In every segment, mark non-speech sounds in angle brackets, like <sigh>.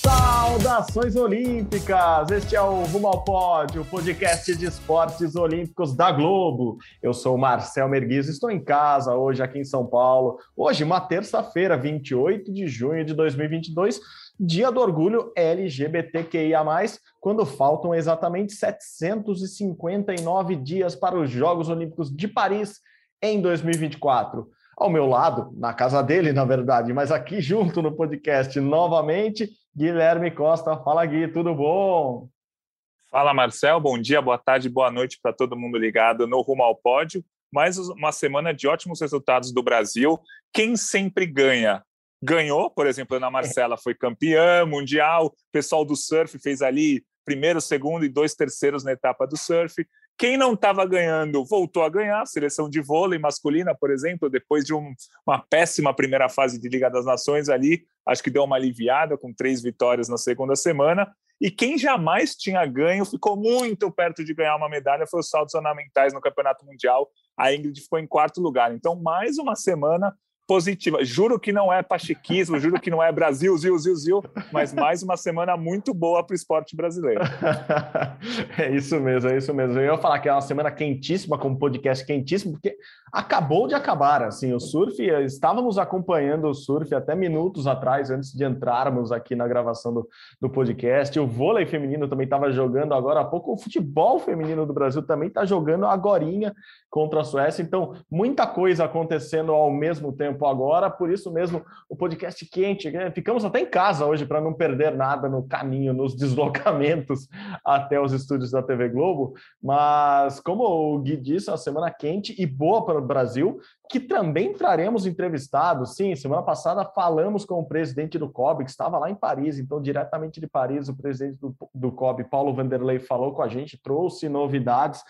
Saudações olímpicas! Este é o Rumo ao Pódio, podcast de esportes olímpicos da Globo. Eu sou Marcel Merguiz, estou em casa hoje aqui em São Paulo. Hoje, uma terça-feira, 28 de junho de 2022, dia do orgulho LGBTQIA+, quando faltam exatamente 759 dias para os Jogos Olímpicos de Paris em 2024 ao meu lado, na casa dele, na verdade, mas aqui junto no podcast novamente, Guilherme Costa. Fala, Gui, tudo bom? Fala, Marcel. Bom dia, boa tarde, boa noite para todo mundo ligado no Rumo ao Pódio. Mais uma semana de ótimos resultados do Brasil. Quem sempre ganha? Ganhou, por exemplo, Ana Marcela foi campeã mundial, o pessoal do surf fez ali primeiro, segundo e dois terceiros na etapa do surf. Quem não estava ganhando voltou a ganhar, seleção de vôlei masculina, por exemplo, depois de um, uma péssima primeira fase de Liga das Nações ali, acho que deu uma aliviada com três vitórias na segunda semana. E quem jamais tinha ganho, ficou muito perto de ganhar uma medalha, foi os saltos ornamentais no Campeonato Mundial. A Ingrid ficou em quarto lugar. Então, mais uma semana positiva. Juro que não é pachequismo, juro que não é Brasil, zil, zil, zil, mas mais uma semana muito boa para o esporte brasileiro. <laughs> é isso mesmo, é isso mesmo. Eu ia falar que é uma semana quentíssima, como podcast quentíssimo, porque acabou de acabar, assim, o surf, estávamos acompanhando o surf até minutos atrás, antes de entrarmos aqui na gravação do, do podcast, o vôlei feminino também estava jogando agora há pouco, o futebol feminino do Brasil também está jogando agorinha contra a Suécia, então muita coisa acontecendo ao mesmo tempo tempo agora, por isso mesmo o podcast quente. Né? Ficamos até em casa hoje para não perder nada no caminho, nos <laughs> deslocamentos até os estúdios da TV Globo. Mas, como o Gui disse, é uma semana quente e boa para o Brasil, que também traremos entrevistados. Sim, semana passada falamos com o presidente do COB, que estava lá em Paris, então, diretamente de Paris, o presidente do, do COB, Paulo Vanderlei, falou com a gente, trouxe novidades.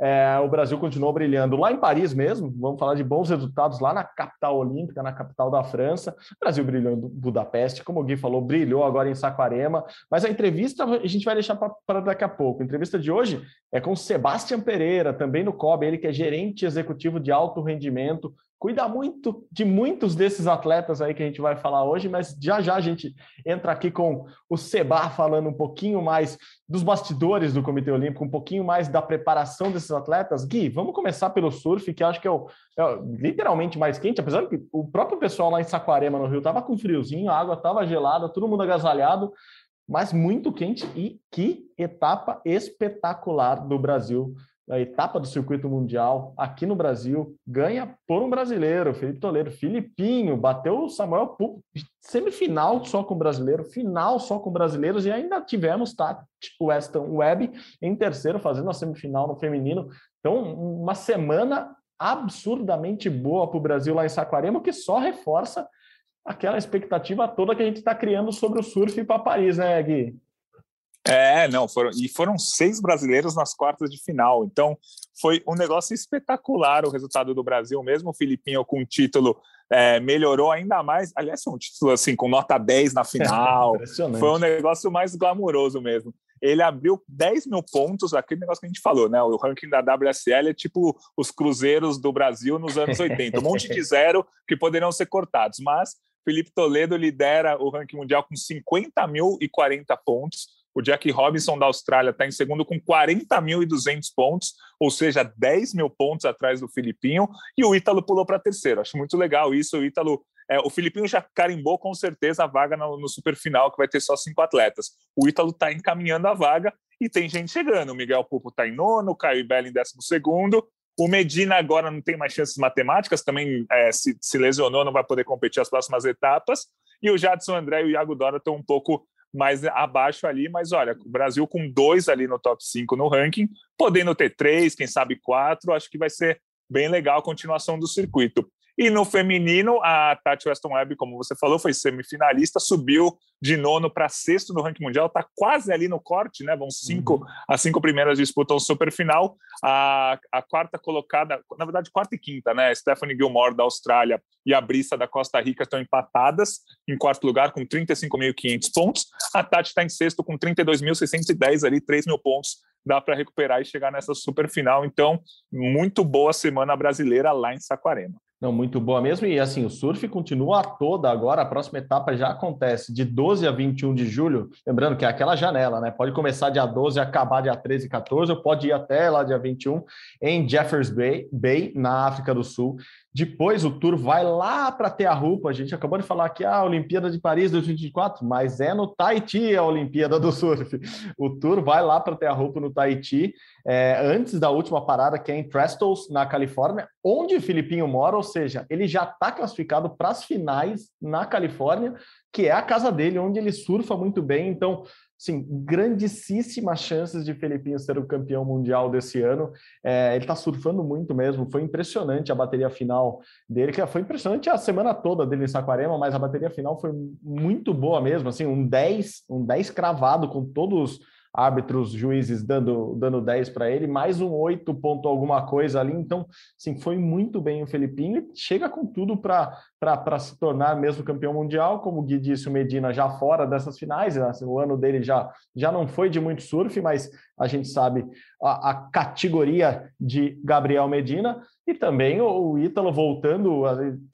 É, o Brasil continuou brilhando lá em Paris mesmo. Vamos falar de bons resultados lá na capital olímpica, na capital da França. O Brasil brilhou em Budapeste, como o Gui falou, brilhou agora em Saquarema. Mas a entrevista a gente vai deixar para daqui a pouco. A entrevista de hoje é com Sebastião Pereira, também no COB, ele que é gerente executivo de alto rendimento cuida muito de muitos desses atletas aí que a gente vai falar hoje, mas já já a gente entra aqui com o Seba falando um pouquinho mais dos bastidores do Comitê Olímpico, um pouquinho mais da preparação desses atletas. Gui, vamos começar pelo surf, que acho que é, o, é literalmente mais quente, apesar que o próprio pessoal lá em Saquarema, no Rio, estava com friozinho, a água estava gelada, todo mundo agasalhado, mas muito quente e que etapa espetacular do Brasil a etapa do circuito mundial aqui no Brasil, ganha por um brasileiro, Felipe Toledo, Filipinho, bateu o Samuel Pupo, semifinal só com brasileiro, final só com brasileiros, e ainda tivemos tá, o Weston Webb em terceiro, fazendo a semifinal no feminino. Então, uma semana absurdamente boa para o Brasil lá em Saquarema, que só reforça aquela expectativa toda que a gente está criando sobre o surf para Paris, né, Gui? É, não, foram, e foram seis brasileiros nas quartas de final. Então, foi um negócio espetacular o resultado do Brasil, mesmo o Filipinho com o título é, melhorou ainda mais. Aliás, um título assim, com nota 10 na <laughs> final. foi um negócio mais glamouroso mesmo. Ele abriu 10 mil pontos, aquele negócio que a gente falou, né? O ranking da WSL é tipo os cruzeiros do Brasil nos anos 80, um monte de <laughs> zero que poderiam ser cortados. Mas Felipe Toledo lidera o ranking mundial com 50 mil e 40 pontos o Jack Robinson da Austrália está em segundo com 40.200 pontos, ou seja, 10 mil pontos atrás do Filipinho, e o Ítalo pulou para terceiro. Acho muito legal isso. O Ítalo, é, o Filipinho já carimbou com certeza a vaga no, no superfinal, que vai ter só cinco atletas. O Ítalo está encaminhando a vaga e tem gente chegando. O Miguel Pupo está em nono, o Caio Ibelli em décimo segundo. O Medina agora não tem mais chances matemáticas, também é, se, se lesionou, não vai poder competir as próximas etapas. E o Jadson André e o Iago Dora estão um pouco mais abaixo ali, mas olha, o Brasil com dois ali no top 5 no ranking, podendo ter três, quem sabe quatro, acho que vai ser bem legal a continuação do circuito. E no feminino, a Tati Weston Webb, como você falou, foi semifinalista, subiu de nono para sexto no ranking mundial, está quase ali no corte, né? Vão cinco, uhum. as cinco primeiras disputam super final. A, a quarta colocada, na verdade, quarta e quinta, né? Stephanie Gilmore da Austrália e a Brissa da Costa Rica estão empatadas em quarto lugar com 35.500 pontos. A Tati está em sexto com 32.610 ali, 3 mil pontos. Dá para recuperar e chegar nessa super final. Então, muito boa semana brasileira lá em Saquarema. Não, muito boa mesmo. E assim, o surf continua toda agora. A próxima etapa já acontece de 12 a 21 de julho. Lembrando que é aquela janela, né? Pode começar dia 12 e acabar dia 13 e 14, ou pode ir até lá dia 21 em Jeffers Bay, Bay na África do Sul. Depois o tour vai lá para ter a gente acabou de falar que ah, a Olimpíada de Paris 2024, mas é no Tahiti a Olimpíada do Surf. O tour vai lá para ter a roupa no Tahiti, é, antes da última parada, que é em Trestles, na Califórnia, onde o Filipinho mora, ou seja, ele já está classificado para as finais na Califórnia, que é a casa dele, onde ele surfa muito bem. Então, sim, grandíssimas chances de Felipinho ser o campeão mundial desse ano. É, ele está surfando muito mesmo. Foi impressionante a bateria final dele, que foi impressionante a semana toda dele em Saquarema, mas a bateria final foi muito boa mesmo. Assim, um 10, um 10 cravado com todos árbitros, juízes dando, dando 10 para ele, mais um 8 ponto alguma coisa ali. Então, sim, foi muito bem o Felipinho chega com tudo para se tornar mesmo campeão mundial. Como o Gui disse, o Medina já fora dessas finais, né? o ano dele já, já não foi de muito surf, mas a gente sabe a, a categoria de Gabriel Medina. E também o Ítalo voltando,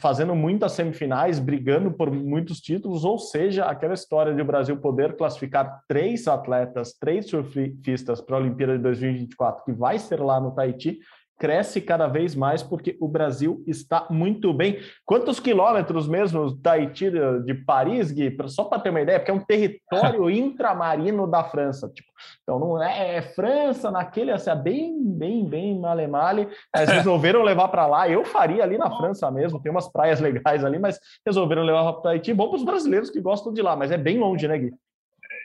fazendo muitas semifinais, brigando por muitos títulos, ou seja, aquela história de o Brasil poder classificar três atletas, três surfistas para a Olimpíada de 2024, que vai ser lá no Tahiti, cresce cada vez mais porque o Brasil está muito bem. Quantos quilômetros mesmo Tahiti de Paris, Gui? Só para ter uma ideia, porque é um território <laughs> intramarino da França. Tipo, então não é, é, França naquele, assim, é bem, bem, bem male-male. Mas <laughs> resolveram levar para lá. Eu faria ali na França mesmo, tem umas praias legais ali, mas resolveram levar para Tahiti. Bom para os brasileiros que gostam de lá, mas é bem longe, né, Gui?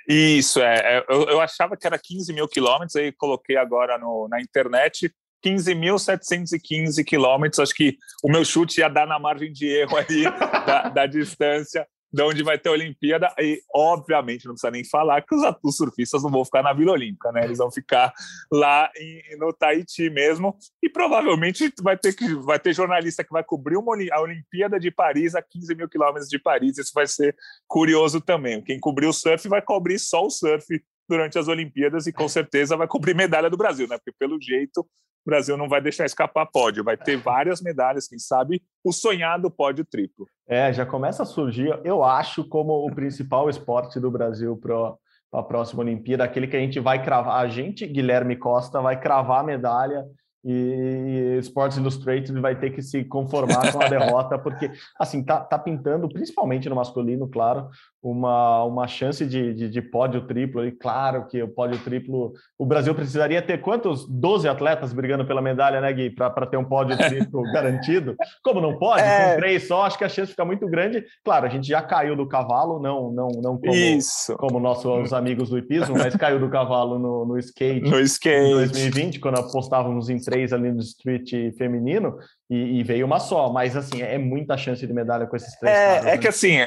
Isso, é. é eu, eu achava que era 15 mil quilômetros, aí coloquei agora no, na internet, 15.715 quilômetros. Acho que o meu chute ia dar na margem de erro aí da, da, distância de onde vai ter a Olimpíada. E, obviamente, não precisa nem falar que os, os surfistas não vão ficar na Vila Olímpica, né? Eles vão ficar lá em, no Tahiti mesmo. E provavelmente vai ter, que, vai ter jornalista que vai cobrir uma, a Olimpíada de Paris a 15 mil quilômetros de Paris. Isso vai ser curioso também. Quem cobrir o surf vai cobrir só o surf durante as Olimpíadas e com certeza vai cobrir medalha do Brasil, né? Porque pelo jeito o Brasil não vai deixar escapar pódio, vai ter várias medalhas, quem sabe o sonhado pódio triplo. É, já começa a surgir, eu acho, como o principal esporte do Brasil para a próxima Olimpíada, aquele que a gente vai cravar, a gente, Guilherme Costa, vai cravar a medalha e Sports Illustrated vai ter que se conformar com a <laughs> derrota, porque assim tá, tá pintando, principalmente no masculino, claro, uma, uma chance de, de, de, pódio triplo. E claro que o pódio triplo, o Brasil precisaria ter quantos? 12 atletas brigando pela medalha, né, Gui? Para ter um pódio <laughs> triplo garantido. Como não pode, é... com três só, acho que a chance fica muito grande. Claro, a gente já caiu do cavalo, não, não, não como, Isso. como nossos amigos do hipismo, mas caiu do cavalo no, no <laughs> skate. No skate. Em 2020, quando apostávamos em três ali no street feminino, e, e veio uma só. Mas, assim, é muita chance de medalha com esses três. É, caras, é né? que assim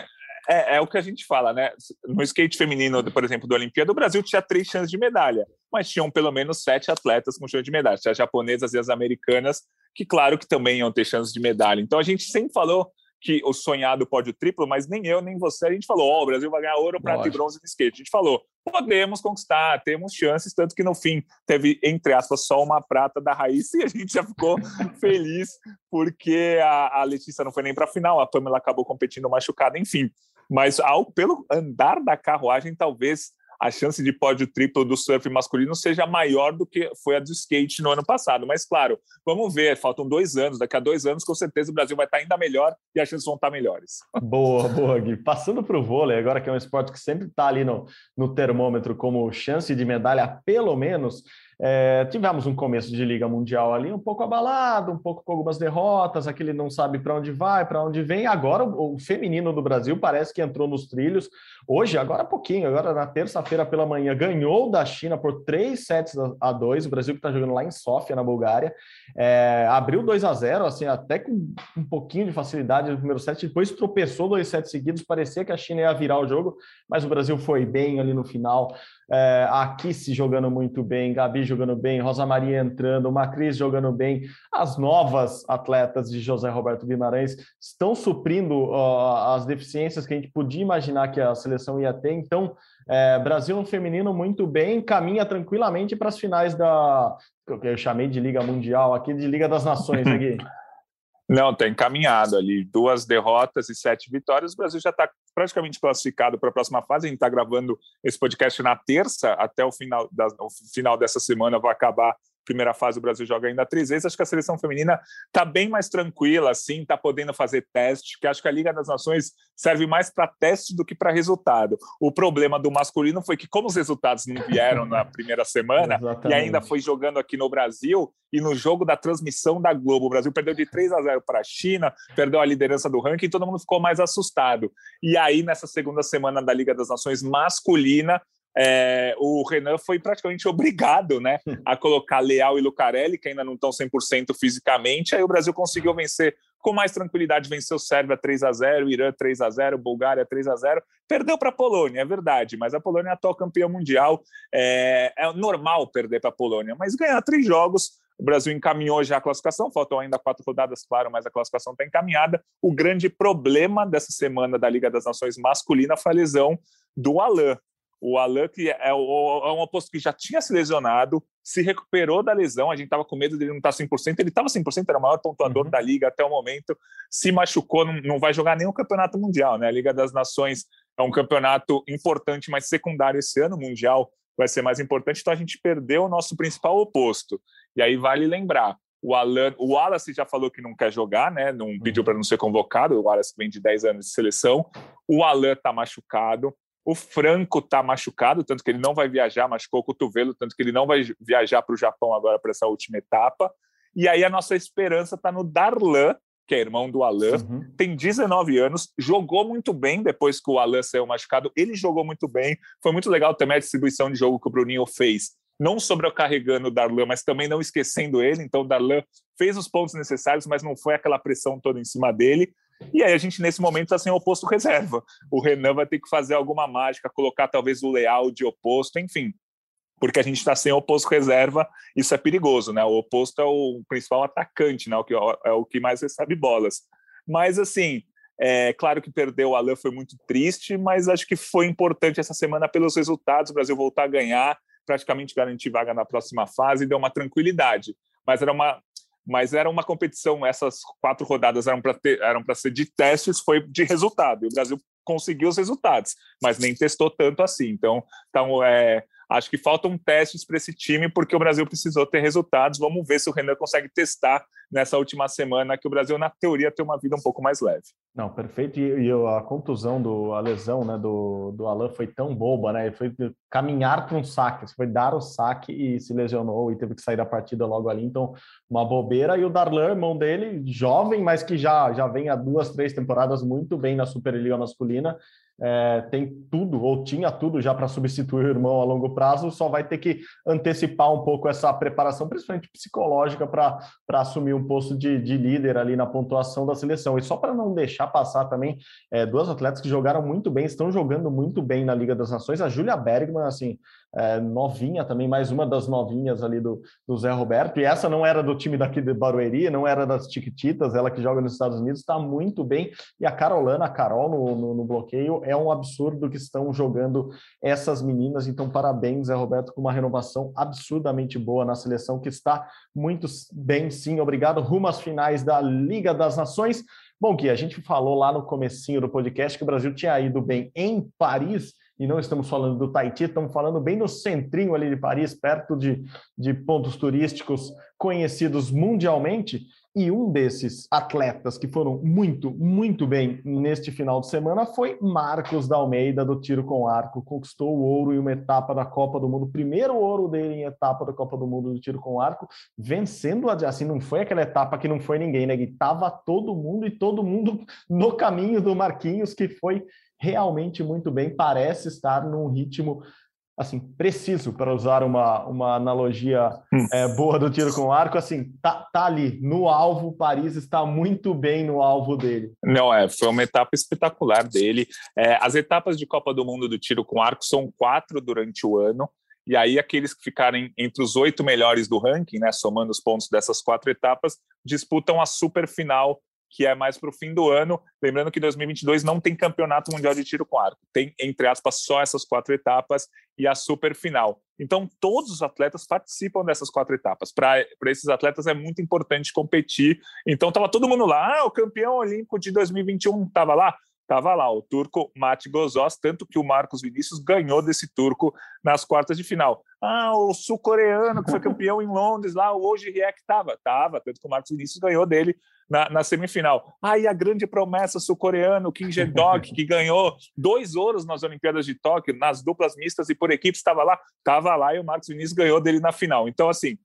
é, é, o que a gente fala, né? No skate feminino, por exemplo, do Olimpíada, o Brasil tinha três chances de medalha, mas tinham pelo menos sete atletas com chance de medalha. Tinha as japonesas e as americanas, que claro que também iam ter chances de medalha. Então a gente sempre falou que o sonhado pódio triplo, mas nem eu nem você a gente falou, ó, oh, o Brasil vai ganhar ouro, prata e bronze no skate. A gente falou, podemos conquistar, temos chances, tanto que no fim teve, entre aspas, só uma prata da Raíssa <laughs> e a gente já ficou <laughs> feliz porque a, a Letícia não foi nem para a final, a Pamela acabou competindo machucada, enfim. Mas ao, pelo andar da carruagem, talvez a chance de pódio triplo do surf masculino seja maior do que foi a do skate no ano passado. Mas, claro, vamos ver, faltam dois anos. Daqui a dois anos, com certeza, o Brasil vai estar ainda melhor e as chances vão estar melhores. <laughs> Boa, boa, Gui. Passando para o vôlei, agora que é um esporte que sempre está ali no, no termômetro como chance de medalha, pelo menos. É, tivemos um começo de Liga Mundial ali um pouco abalado, um pouco com algumas derrotas, aquele não sabe para onde vai, para onde vem. Agora o, o, feminino do Brasil parece que entrou nos trilhos. Hoje, agora pouquinho, agora na terça-feira pela manhã, ganhou da China por 3 sets a 2. O Brasil que está jogando lá em Sofia, na Bulgária. É, abriu 2 a 0 assim, até com um pouquinho de facilidade no primeiro set, depois tropeçou dois sets seguidos, parecia que a China ia virar o jogo, mas o Brasil foi bem ali no final. É, a Kissi jogando muito bem, Gabi jogando bem, Rosa Maria entrando, Macris jogando bem. As novas atletas de José Roberto Guimarães estão suprindo uh, as deficiências que a gente podia imaginar que a seleção ia ter. Então, é, Brasil no feminino muito bem, caminha tranquilamente para as finais da que eu chamei de Liga Mundial, aqui de Liga das Nações, aqui. <laughs> Não, está encaminhado ali. Duas derrotas e sete vitórias. O Brasil já está praticamente classificado para a próxima fase. A gente está gravando esse podcast na terça, até o final, da, o final dessa semana vai acabar primeira fase o Brasil joga ainda três vezes. Acho que a seleção feminina está bem mais tranquila, assim, está podendo fazer teste, que acho que a Liga das Nações serve mais para teste do que para resultado. O problema do masculino foi que, como os resultados não vieram na <laughs> primeira semana, e ainda foi jogando aqui no Brasil, e no jogo da transmissão da Globo, o Brasil perdeu de 3 a 0 para a China, perdeu a liderança do ranking, e todo mundo ficou mais assustado. E aí, nessa segunda semana da Liga das Nações masculina, é, o Renan foi praticamente obrigado né, a colocar Leal e Lucarelli, que ainda não estão 100% fisicamente. Aí o Brasil conseguiu vencer com mais tranquilidade, venceu Sérvia 3 a 0 Irã 3 a 0 Bulgária 3 a 0 Perdeu para a Polônia, é verdade, mas a Polônia é atual campeã mundial. É, é normal perder para a Polônia, mas ganhar três jogos. O Brasil encaminhou já a classificação, faltam ainda quatro rodadas, claro, mas a classificação está encaminhada. O grande problema dessa semana da Liga das Nações masculina foi a lesão do Alain. O Alan, que é, é, um oposto que já tinha se lesionado, se recuperou da lesão. A gente estava com medo dele não estar tá 100%. Ele estava 100%, era o maior pontuador uhum. da liga até o momento. Se machucou, não, não vai jogar nenhum campeonato mundial. Né? A Liga das Nações é um campeonato importante, mas secundário esse ano. O Mundial vai ser mais importante. Então a gente perdeu o nosso principal oposto. E aí vale lembrar: o Alan, o Wallace já falou que não quer jogar, né? Não pediu uhum. para não ser convocado. O Wallace vem de 10 anos de seleção. O Alan está machucado. O Franco está machucado, tanto que ele não vai viajar, machucou o cotovelo, tanto que ele não vai viajar para o Japão agora para essa última etapa. E aí a nossa esperança está no Darlan, que é irmão do Alain, uhum. tem 19 anos, jogou muito bem depois que o Alain saiu machucado. Ele jogou muito bem, foi muito legal também a distribuição de jogo que o Bruninho fez. Não sobrecarregando o Darlan, mas também não esquecendo ele. Então, o Darlan fez os pontos necessários, mas não foi aquela pressão toda em cima dele. E aí a gente, nesse momento, está sem oposto reserva. O Renan vai ter que fazer alguma mágica, colocar talvez o Leal de oposto, enfim. Porque a gente está sem oposto reserva, isso é perigoso, né? O oposto é o principal atacante, né? O que é o que mais recebe bolas. Mas assim, é claro que perder o Alain foi muito triste, mas acho que foi importante essa semana pelos resultados, o Brasil voltar a ganhar, praticamente garantir vaga na próxima fase, deu uma tranquilidade. Mas era uma mas era uma competição, essas quatro rodadas eram para eram para ser de testes, foi de resultado. E o Brasil conseguiu os resultados, mas nem testou tanto assim. Então, então é, acho que faltam testes para esse time, porque o Brasil precisou ter resultados. Vamos ver se o Renan consegue testar nessa última semana, que o Brasil, na teoria, tem uma vida um pouco mais leve. Não, perfeito. E, e a contusão, do, a lesão né, do, do Alan foi tão boba, né? Ele foi caminhar para um saque, foi dar o saque e se lesionou e teve que sair da partida logo ali. Então, uma bobeira. E o Darlan, irmão dele, jovem, mas que já, já vem há duas, três temporadas muito bem na Superliga masculina, é, tem tudo, ou tinha tudo já para substituir o irmão a longo prazo, só vai ter que antecipar um pouco essa preparação, principalmente psicológica, para assumir um posto de, de, líder ali na pontuação da seleção. E só para não deixar passar também, é, duas atletas que jogaram muito bem, estão jogando muito bem na Liga das Nações, a Júlia Bergman, assim, é, novinha também, mais uma das novinhas ali do, do Zé Roberto, e essa não era do time daqui de Barueri, não era das Chiquititas, ela que joga nos Estados Unidos, está muito bem, e a Carolana, a Carol no, no, no, bloqueio, é um absurdo que estão jogando essas meninas, então parabéns, Zé Roberto, com uma renovação absurdamente boa na seleção, que está muito bem, sim, obrigado, rumo às finais da Liga das Nações, Bom, Gui, a gente falou lá no comecinho do podcast que o Brasil tinha ido bem em Paris, e não estamos falando do Tahiti, estamos falando bem no centrinho ali de Paris, perto de, de pontos turísticos conhecidos mundialmente. E um desses atletas que foram muito, muito bem neste final de semana foi Marcos da Almeida, do tiro com arco. Conquistou o ouro em uma etapa da Copa do Mundo, primeiro ouro dele em etapa da Copa do Mundo do tiro com arco, vencendo, assim, não foi aquela etapa que não foi ninguém, né? Que tava todo mundo e todo mundo no caminho do Marquinhos, que foi realmente muito bem, parece estar num ritmo assim preciso para usar uma, uma analogia é, boa do tiro com arco assim tá, tá ali no alvo Paris está muito bem no alvo dele. Não é foi uma etapa espetacular dele. É, as etapas de Copa do Mundo do tiro com arco são quatro durante o ano e aí aqueles que ficarem entre os oito melhores do ranking né somando os pontos dessas quatro etapas disputam a super final que é mais para o fim do ano. Lembrando que 2022 não tem campeonato mundial de tiro com arco, tem, entre aspas, só essas quatro etapas e a super final. Então, todos os atletas participam dessas quatro etapas. Para esses atletas é muito importante competir. Então, estava todo mundo lá. Ah, o campeão olímpico de 2021 estava lá estava lá, o turco Mate Gozós, tanto que o Marcos Vinícius ganhou desse turco nas quartas de final. Ah, o sul-coreano que foi campeão em Londres, lá, Hoje Riek estava, estava, tanto que o Marcos Vinícius ganhou dele na, na semifinal. Ah, e a grande promessa sul-coreano, Kim Jae-dok, que ganhou dois ouros nas Olimpíadas de Tóquio, nas duplas mistas e por equipes, estava lá, estava lá e o Marcos Vinícius ganhou dele na final. Então, assim,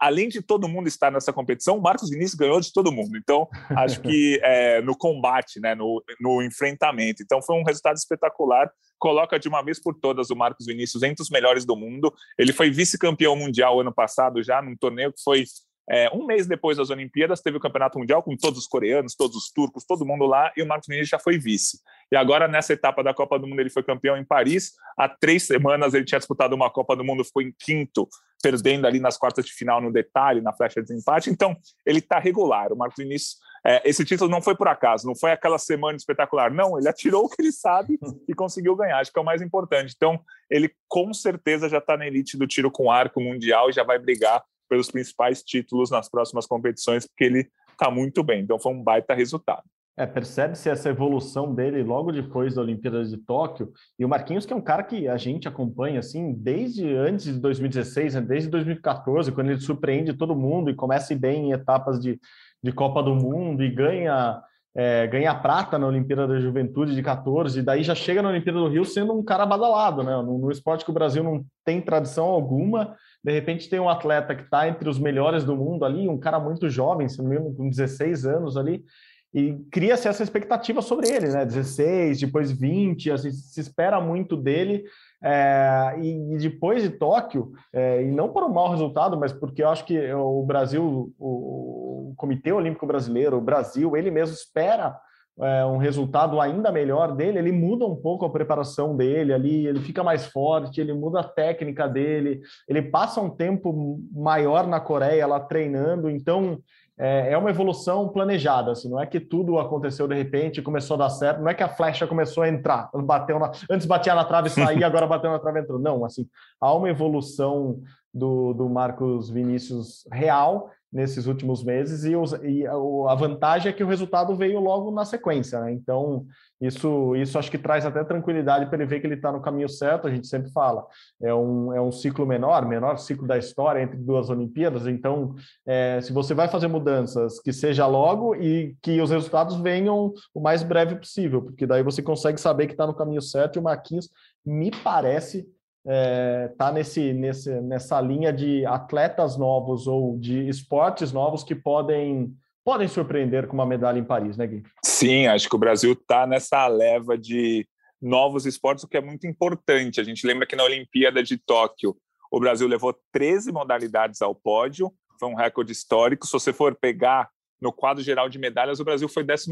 além de todo mundo estar nessa competição, o Marcos Vinícius ganhou de todo mundo. Então, acho que <laughs> é, no combate, né, no, no enfrentamento. Então, foi um resultado espetacular. Coloca de uma vez por todas o Marcos Vinícius entre os melhores do mundo. Ele foi vice-campeão mundial ano passado, já num torneio que foi é, um mês depois das Olimpíadas, teve o Campeonato Mundial com todos os coreanos, todos os turcos, todo mundo lá, e o Marcos Vinícius já foi vice. E agora, nessa etapa da Copa do Mundo, ele foi campeão em Paris. Há três semanas ele tinha disputado uma Copa do Mundo, ficou em quinto, perdendo ali nas quartas de final no detalhe, na flecha de desempate. Então, ele está regular. O Marcos Vinícius, é, esse título não foi por acaso, não foi aquela semana espetacular. Não, ele atirou o que ele sabe <laughs> e conseguiu ganhar. Acho que é o mais importante. Então, ele com certeza já está na elite do tiro com arco mundial e já vai brigar pelos principais títulos nas próximas competições, porque ele está muito bem. Então foi um baita resultado. É, percebe-se essa evolução dele logo depois da Olimpíada de Tóquio. E o Marquinhos, que é um cara que a gente acompanha assim desde antes de 2016, né? desde 2014, quando ele surpreende todo mundo e começa bem em etapas de, de Copa do Mundo e ganha é, ganha prata na Olimpíada da Juventude de 14, e daí já chega na Olimpíada do Rio sendo um cara badalado, né? No, no esporte que o Brasil não tem tradição alguma, de repente tem um atleta que está entre os melhores do mundo ali, um cara muito jovem, se não me engano, com 16 anos ali, e cria-se essa expectativa sobre ele, né? 16, depois 20, assim, se espera muito dele. É, e, e, depois de Tóquio, é, e não por um mau resultado, mas porque eu acho que o Brasil, o, o Comitê Olímpico Brasileiro, o Brasil, ele mesmo espera é, um resultado ainda melhor dele, ele muda um pouco a preparação dele ali, ele fica mais forte, ele muda a técnica dele, ele passa um tempo maior na Coreia lá treinando, então é, é uma evolução planejada, assim, não é que tudo aconteceu de repente e começou a dar certo, não é que a flecha começou a entrar, bateu na, antes batia na trave e saía, agora bateu na trave e entrou, não, assim, há uma evolução do, do Marcos Vinícius real nesses últimos meses e, os, e, a vantagem é que o resultado veio logo na sequência, né? Então isso, isso acho que traz até tranquilidade para ele ver que ele está no caminho certo. A gente sempre fala é um, é um ciclo menor, menor ciclo da história entre duas Olimpíadas. Então, é, se você vai fazer mudanças, que seja logo e que os resultados venham o mais breve possível, porque daí você consegue saber que está no caminho certo. E o Marquinhos me parece é, tá nesse, nesse, nessa linha de atletas novos ou de esportes novos que podem podem surpreender com uma medalha em Paris, né, Gui? Sim, acho que o Brasil está nessa leva de novos esportes, o que é muito importante. A gente lembra que na Olimpíada de Tóquio o Brasil levou 13 modalidades ao pódio, foi um recorde histórico. Se você for pegar no quadro geral de medalhas, o Brasil foi 12,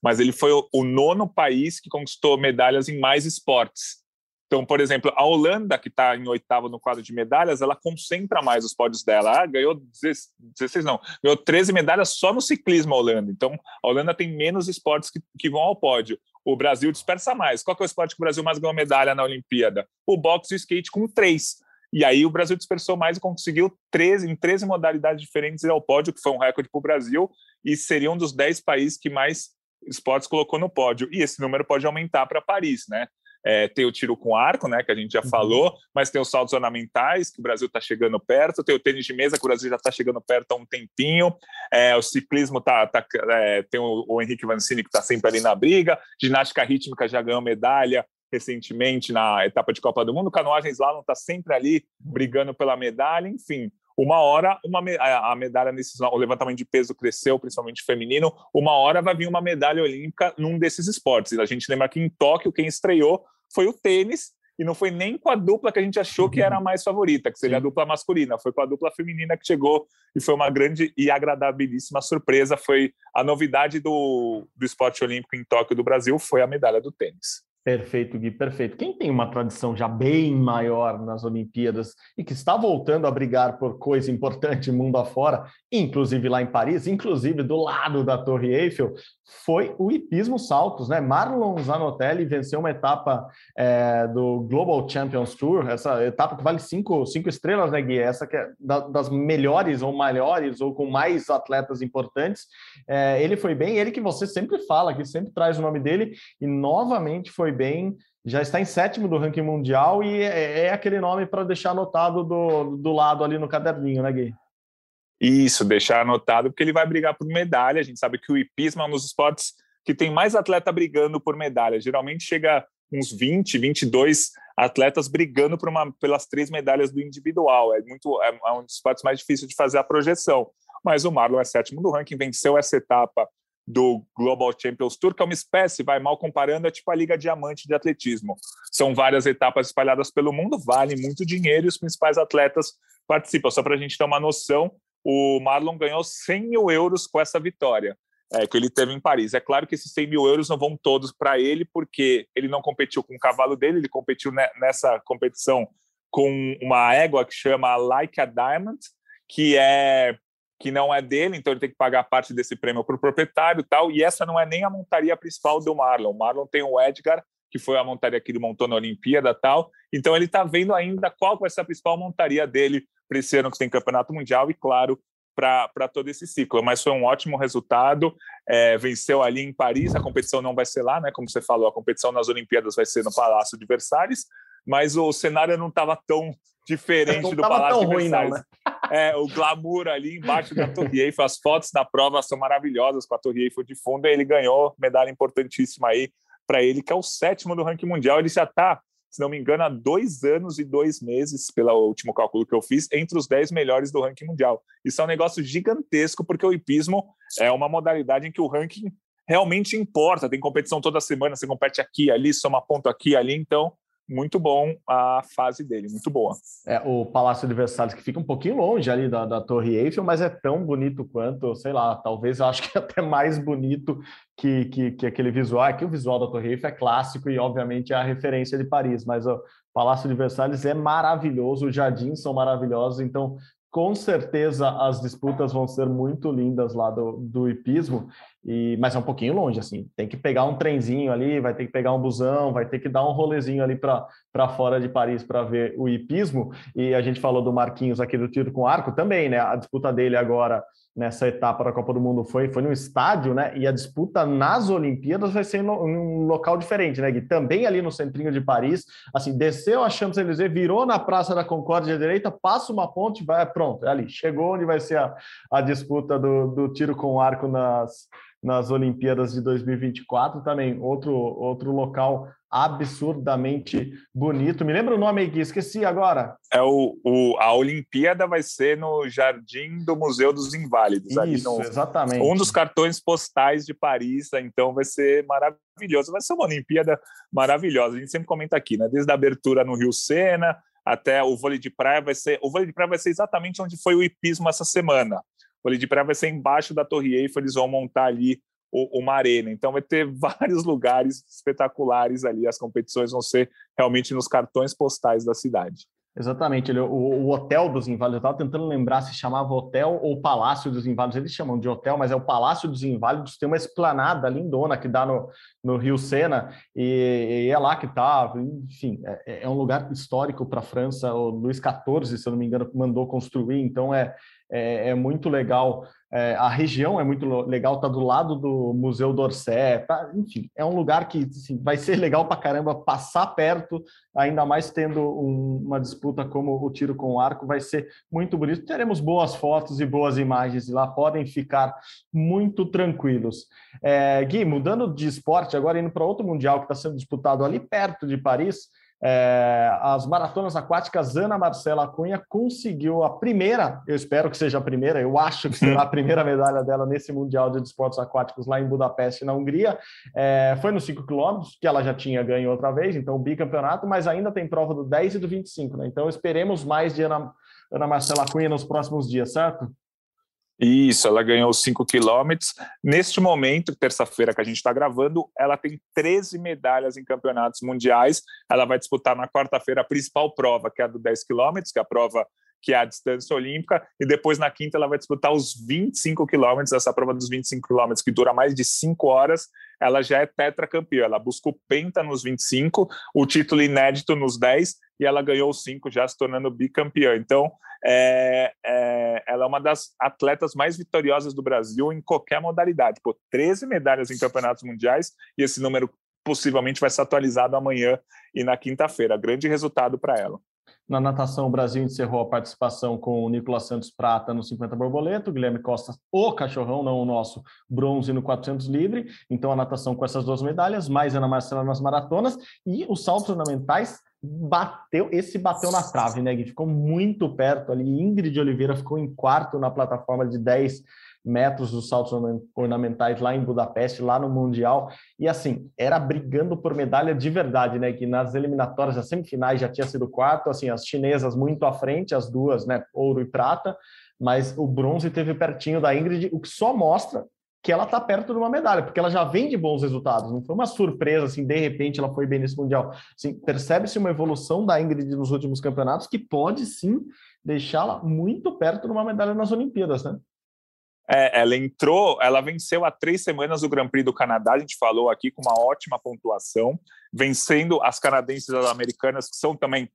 mas ele foi o nono país que conquistou medalhas em mais esportes. Então, por exemplo, a Holanda, que está em oitavo no quadro de medalhas, ela concentra mais os pódios dela. Ah, ganhou 16, não, ganhou 13 medalhas só no ciclismo, a Holanda. Então, a Holanda tem menos esportes que, que vão ao pódio. O Brasil dispersa mais. Qual é o esporte que o Brasil mais ganhou medalha na Olimpíada? O boxe e o skate com três. E aí o Brasil dispersou mais e conseguiu 13, em 13 modalidades diferentes ir ao pódio, que foi um recorde para o Brasil, e seria um dos 10 países que mais esportes colocou no pódio. E esse número pode aumentar para Paris, né? É, tem o tiro com arco, né, que a gente já uhum. falou, mas tem os saltos ornamentais, que o Brasil está chegando perto, tem o tênis de mesa, que o Brasil já está chegando perto há um tempinho, é, o ciclismo tá, tá é, tem o, o, Henrique Vancini, que está sempre ali na briga, ginástica rítmica já ganhou medalha recentemente na etapa de Copa do Mundo, canoagem slalom está sempre ali brigando pela medalha, enfim, uma hora uma, a medalha nesse o levantamento de peso cresceu, principalmente feminino, uma hora vai vir uma medalha olímpica num desses esportes. E a gente lembra que em Tóquio quem estreou foi o tênis e não foi nem com a dupla que a gente achou que era a mais favorita, que seria a dupla masculina, foi com a dupla feminina que chegou e foi uma grande e agradabilíssima surpresa. Foi a novidade do, do esporte olímpico em Tóquio do Brasil foi a medalha do tênis. Perfeito, Gui, perfeito. Quem tem uma tradição já bem maior nas Olimpíadas e que está voltando a brigar por coisa importante mundo afora, inclusive lá em Paris, inclusive do lado da Torre Eiffel, foi o hipismo saltos, né? Marlon Zanotelli venceu uma etapa é, do Global Champions Tour, essa etapa que vale cinco, cinco estrelas, né, Gui? Essa que é da, das melhores ou maiores ou com mais atletas importantes. É, ele foi bem, ele que você sempre fala, que sempre traz o nome dele, e novamente foi bem, já está em sétimo do ranking mundial e é, é aquele nome para deixar anotado do, do lado ali no caderninho, né, Gui? Isso, deixar anotado, porque ele vai brigar por medalha. A gente sabe que o hipismo é um dos esportes que tem mais atleta brigando por medalha. Geralmente chega uns 20, 22 atletas brigando por uma, pelas três medalhas do individual. É muito é, é um dos esportes mais difíceis de fazer a projeção. Mas o Marlon é sétimo do ranking, venceu essa etapa do Global Champions Tour, que é uma espécie, vai mal comparando, é tipo a Liga Diamante de atletismo. São várias etapas espalhadas pelo mundo, vale muito dinheiro e os principais atletas participam. Só para a gente ter uma noção, o Marlon ganhou 100 mil euros com essa vitória. É, que ele teve em Paris. É claro que esses 100 mil euros não vão todos para ele, porque ele não competiu com o cavalo dele, ele competiu nessa competição com uma égua que chama Like a Diamond, que é que não é dele, então ele tem que pagar parte desse prêmio para o proprietário tal. E essa não é nem a montaria principal do Marlon. O Marlon tem o Edgar, que foi a montaria que ele montou na Olimpíada tal. Então ele está vendo ainda qual vai ser a principal montaria dele para esse ano que tem campeonato mundial e, claro, para todo esse ciclo. Mas foi um ótimo resultado. É, venceu ali em Paris. A competição não vai ser lá, né? Como você falou, a competição nas Olimpíadas vai ser no Palácio de Versalhes. Mas o cenário não estava tão diferente não do Palácio de Versalhes. Ruim, não, né? é, o glamour ali embaixo da Torre Eiffel. As fotos da prova são maravilhosas com a Torre Eiffel de fundo. E ele ganhou medalha importantíssima aí para ele, que é o sétimo do ranking mundial. Ele já está, se não me engano, há dois anos e dois meses, pelo último cálculo que eu fiz, entre os dez melhores do ranking mundial. Isso é um negócio gigantesco, porque o hipismo é uma modalidade em que o ranking realmente importa. Tem competição toda semana, você compete aqui, ali, soma ponto aqui, ali. Então, muito bom a fase dele, muito boa. É, o Palácio de Versalhes, que fica um pouquinho longe ali da, da Torre Eiffel, mas é tão bonito quanto, sei lá, talvez eu acho que é até mais bonito que, que, que aquele visual. Aqui o visual da Torre Eiffel é clássico e, obviamente, é a referência de Paris, mas o Palácio de Versalhes é maravilhoso, os jardins são maravilhosos, então com certeza as disputas vão ser muito lindas lá do, do hipismo, e, mas é um pouquinho longe, assim, tem que pegar um trenzinho ali, vai ter que pegar um busão, vai ter que dar um rolezinho ali para fora de Paris para ver o hipismo, e a gente falou do Marquinhos aqui do tiro com arco também, né, a disputa dele agora nessa etapa da Copa do Mundo foi, foi no estádio, né? E a disputa nas Olimpíadas vai ser em um local diferente, né, Gui? Também ali no centrinho de Paris, assim, desceu a Champs-Élysées, virou na Praça da Concórdia direita, passa uma ponte, vai, pronto, é ali, chegou onde vai ser a, a disputa do, do tiro com arco nas, nas Olimpíadas de 2024 também, outro, outro local absurdamente bonito. Me lembra o nome aí que esqueci agora? É o, o, a Olimpíada vai ser no Jardim do Museu dos Inválidos. Isso, no, exatamente. Um dos cartões postais de Paris, então vai ser maravilhoso. Vai ser uma Olimpíada maravilhosa. A gente sempre comenta aqui, né? Desde a abertura no Rio Sena até o vôlei de praia vai ser. O vôlei de praia vai ser exatamente onde foi o hipismo essa semana. O vôlei de praia vai ser embaixo da Torre Eiffel. Eles vão montar ali uma arena. Então vai ter <laughs> vários lugares espetaculares ali. As competições vão ser realmente nos cartões postais da cidade. Exatamente. O, o, Hotel dos Inválidos, eu estava tentando lembrar se chamava Hotel ou Palácio dos Inválidos. Eles chamam de hotel, mas é o Palácio dos Inválidos. Tem uma esplanada lindona que dá no, no Rio Sena, e, e é lá que está. Enfim, é, é, um lugar histórico para a França. O Luís XIV, se eu não me engano, mandou construir. Então é, é, é muito legal é, a região é muito legal, está do lado do Museu d'Orsay, tá, enfim, é um lugar que assim, vai ser legal para caramba passar perto, ainda mais tendo um, uma disputa como o tiro com arco, vai ser muito bonito. Teremos boas fotos e boas imagens lá, podem ficar muito tranquilos. É, Gui, mudando de esporte, agora indo para outro Mundial que está sendo disputado ali perto de Paris, é, as maratonas aquáticas, Ana Marcela Cunha conseguiu a primeira, eu espero que seja a primeira, eu acho que será a <laughs> primeira medalha dela nesse Mundial de Esportes Aquáticos lá em Budapeste, na Hungria. É, foi nos 5 quilômetros, que ela já tinha ganho outra vez, então o bicampeonato, mas ainda tem prova do 10 e do 25, né? Então esperemos mais de Ana, Ana Marcela Cunha nos próximos dias, certo? Isso, ela ganhou 5 quilômetros. Neste momento, terça-feira que a gente está gravando, ela tem 13 medalhas em campeonatos mundiais. Ela vai disputar na quarta-feira a principal prova, que é a do 10 quilômetros, que é a prova que é a distância olímpica, e depois na quinta ela vai disputar os 25 quilômetros, essa prova dos 25 quilômetros que dura mais de 5 horas, ela já é tetracampeã, ela busca o penta nos 25, o título inédito nos 10, e ela ganhou os 5, já se tornando bicampeã. Então, é, é, ela é uma das atletas mais vitoriosas do Brasil em qualquer modalidade. Pô, 13 medalhas em campeonatos mundiais, e esse número possivelmente vai ser atualizado amanhã e na quinta-feira. Grande resultado para ela. Na natação, o Brasil encerrou a participação com o Nicolas Santos Prata no 50 borboleta, Guilherme Costa, o cachorrão, não o nosso, bronze no 400 livre. Então, a natação com essas duas medalhas, mais Ana Marcela nas maratonas e os saltos ornamentais bateu, esse bateu na trave, né, Gui? Ficou muito perto ali. Ingrid Oliveira ficou em quarto na plataforma de 10 metros dos saltos ornamentais lá em Budapeste, lá no Mundial. E assim, era brigando por medalha de verdade, né? Que nas eliminatórias, as semifinais já tinha sido quarto, assim, as chinesas muito à frente, as duas, né? Ouro e prata, mas o bronze teve pertinho da Ingrid, o que só mostra que ela está perto de uma medalha, porque ela já vem de bons resultados, não foi uma surpresa, assim, de repente ela foi bem nesse Mundial. Assim, Percebe-se uma evolução da Ingrid nos últimos campeonatos que pode sim deixá-la muito perto de uma medalha nas Olimpíadas, né? É, ela entrou, ela venceu há três semanas o Grand Prix do Canadá, a gente falou aqui com uma ótima pontuação, vencendo as canadenses e as americanas, que são também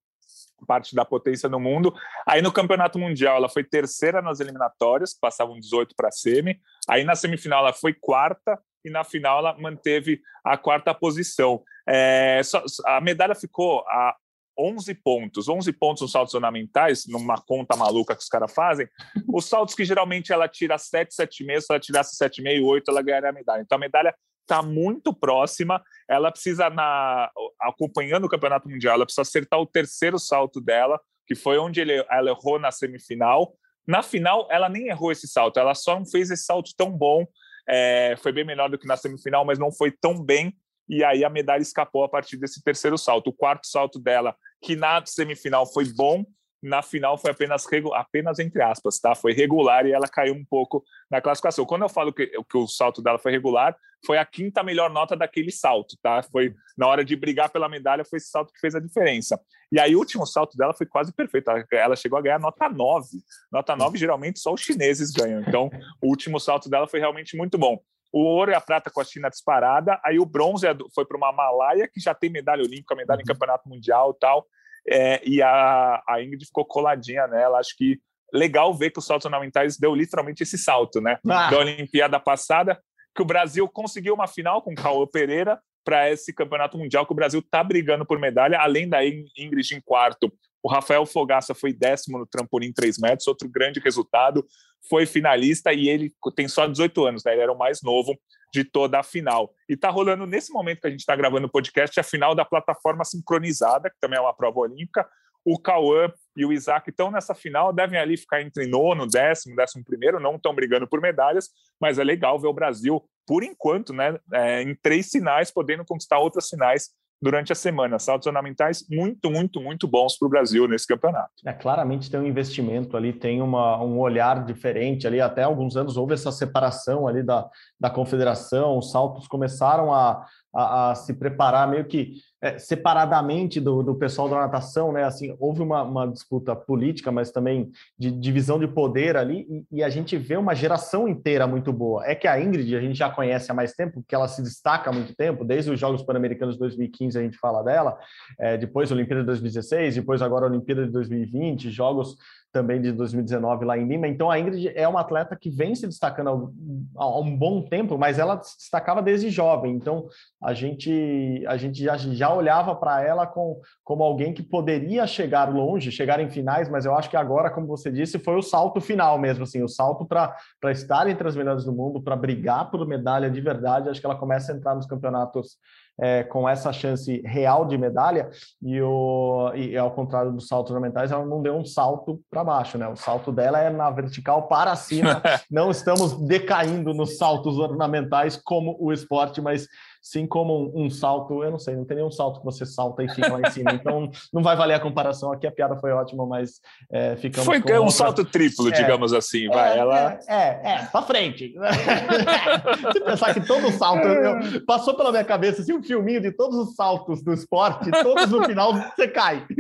parte da potência no mundo. Aí no Campeonato Mundial ela foi terceira nas eliminatórias, passavam 18 para a semi. Aí na semifinal ela foi quarta e na final ela manteve a quarta posição. É, só, a medalha ficou a 11 pontos, 11 pontos nos saltos ornamentais, numa conta maluca que os caras fazem, os saltos que geralmente ela tira 7, 7,5, se ela tirasse 7,5, 8, ela ganharia a medalha. Então a medalha está muito próxima, ela precisa, na, acompanhando o Campeonato Mundial, ela precisa acertar o terceiro salto dela, que foi onde ele, ela errou na semifinal. Na final, ela nem errou esse salto, ela só não fez esse salto tão bom, é, foi bem melhor do que na semifinal, mas não foi tão bem e aí a medalha escapou a partir desse terceiro salto. O quarto salto dela, que na semifinal foi bom, na final foi apenas apenas entre aspas, tá? Foi regular e ela caiu um pouco na classificação. Quando eu falo que, que o salto dela foi regular, foi a quinta melhor nota daquele salto, tá? Foi na hora de brigar pela medalha, foi esse salto que fez a diferença. E aí o último salto dela foi quase perfeito. Ela chegou a ganhar nota 9. Nota 9 geralmente só os chineses ganham. Então, o último salto dela foi realmente muito bom o ouro e a prata com a China disparada, aí o bronze é foi para uma Malaya, que já tem medalha olímpica, medalha em uhum. campeonato mundial e tal, é, e a, a Ingrid ficou coladinha nela, acho que legal ver que os saltos ornamentais deu literalmente esse salto, né, ah. da Olimpíada passada, que o Brasil conseguiu uma final com o Cauã Pereira para esse campeonato mundial, que o Brasil está brigando por medalha, além da Ingrid em quarto, o Rafael Fogaça foi décimo no trampolim 3 metros, outro grande resultado. Foi finalista e ele tem só 18 anos, né? Ele era o mais novo de toda a final. E está rolando nesse momento que a gente está gravando o podcast a final da plataforma sincronizada, que também é uma prova olímpica. O Cauã e o Isaac estão nessa final, devem ali ficar entre nono, décimo, décimo primeiro, não estão brigando por medalhas, mas é legal ver o Brasil, por enquanto, né, é, em três finais, podendo conquistar outras finais durante a semana. Saltos ornamentais muito, muito, muito bons para o Brasil nesse campeonato. É, claramente tem um investimento ali, tem uma, um olhar diferente ali. Até alguns anos houve essa separação ali da, da confederação, os saltos começaram a, a, a se preparar meio que é, separadamente do, do pessoal da natação, né? Assim, houve uma, uma disputa política, mas também de divisão de poder ali, e, e, a gente vê uma geração inteira muito boa. É que a Ingrid a gente já conhece há mais tempo, porque ela se destaca há muito tempo, desde os Jogos Pan-Americanos de 2015 a gente fala dela, é, depois a Olimpíada de 2016, depois agora a Olimpíada de 2020, Jogos também de 2019 lá em Lima. Então a Ingrid é uma atleta que vem se destacando há um bom tempo, mas ela se destacava desde jovem. Então a gente a gente já, já olhava para ela com, como alguém que poderia chegar longe, chegar em finais, mas eu acho que agora, como você disse, foi o salto final mesmo, assim, o salto para estar entre as melhores do mundo, para brigar por medalha de verdade. Acho que ela começa a entrar nos campeonatos é, com essa chance real de medalha, e, o, e ao contrário dos saltos ornamentais, ela não deu um salto para baixo, né? O salto dela é na vertical para cima. <laughs> não estamos decaindo nos saltos ornamentais como o esporte, mas sim como um, um, salto, eu não sei, não tem nenhum salto que você salta e fica lá em cima, então <laughs> não vai valer a comparação aqui, a piada foi ótima, mas é, ficamos Foi um outra... salto triplo, é, digamos assim, vai, é, ela... É, é, é pra frente. <laughs> Se pensar que todo salto, eu, passou pela minha cabeça assim, um filminho de todos os saltos do esporte, todos no final você cai. <laughs>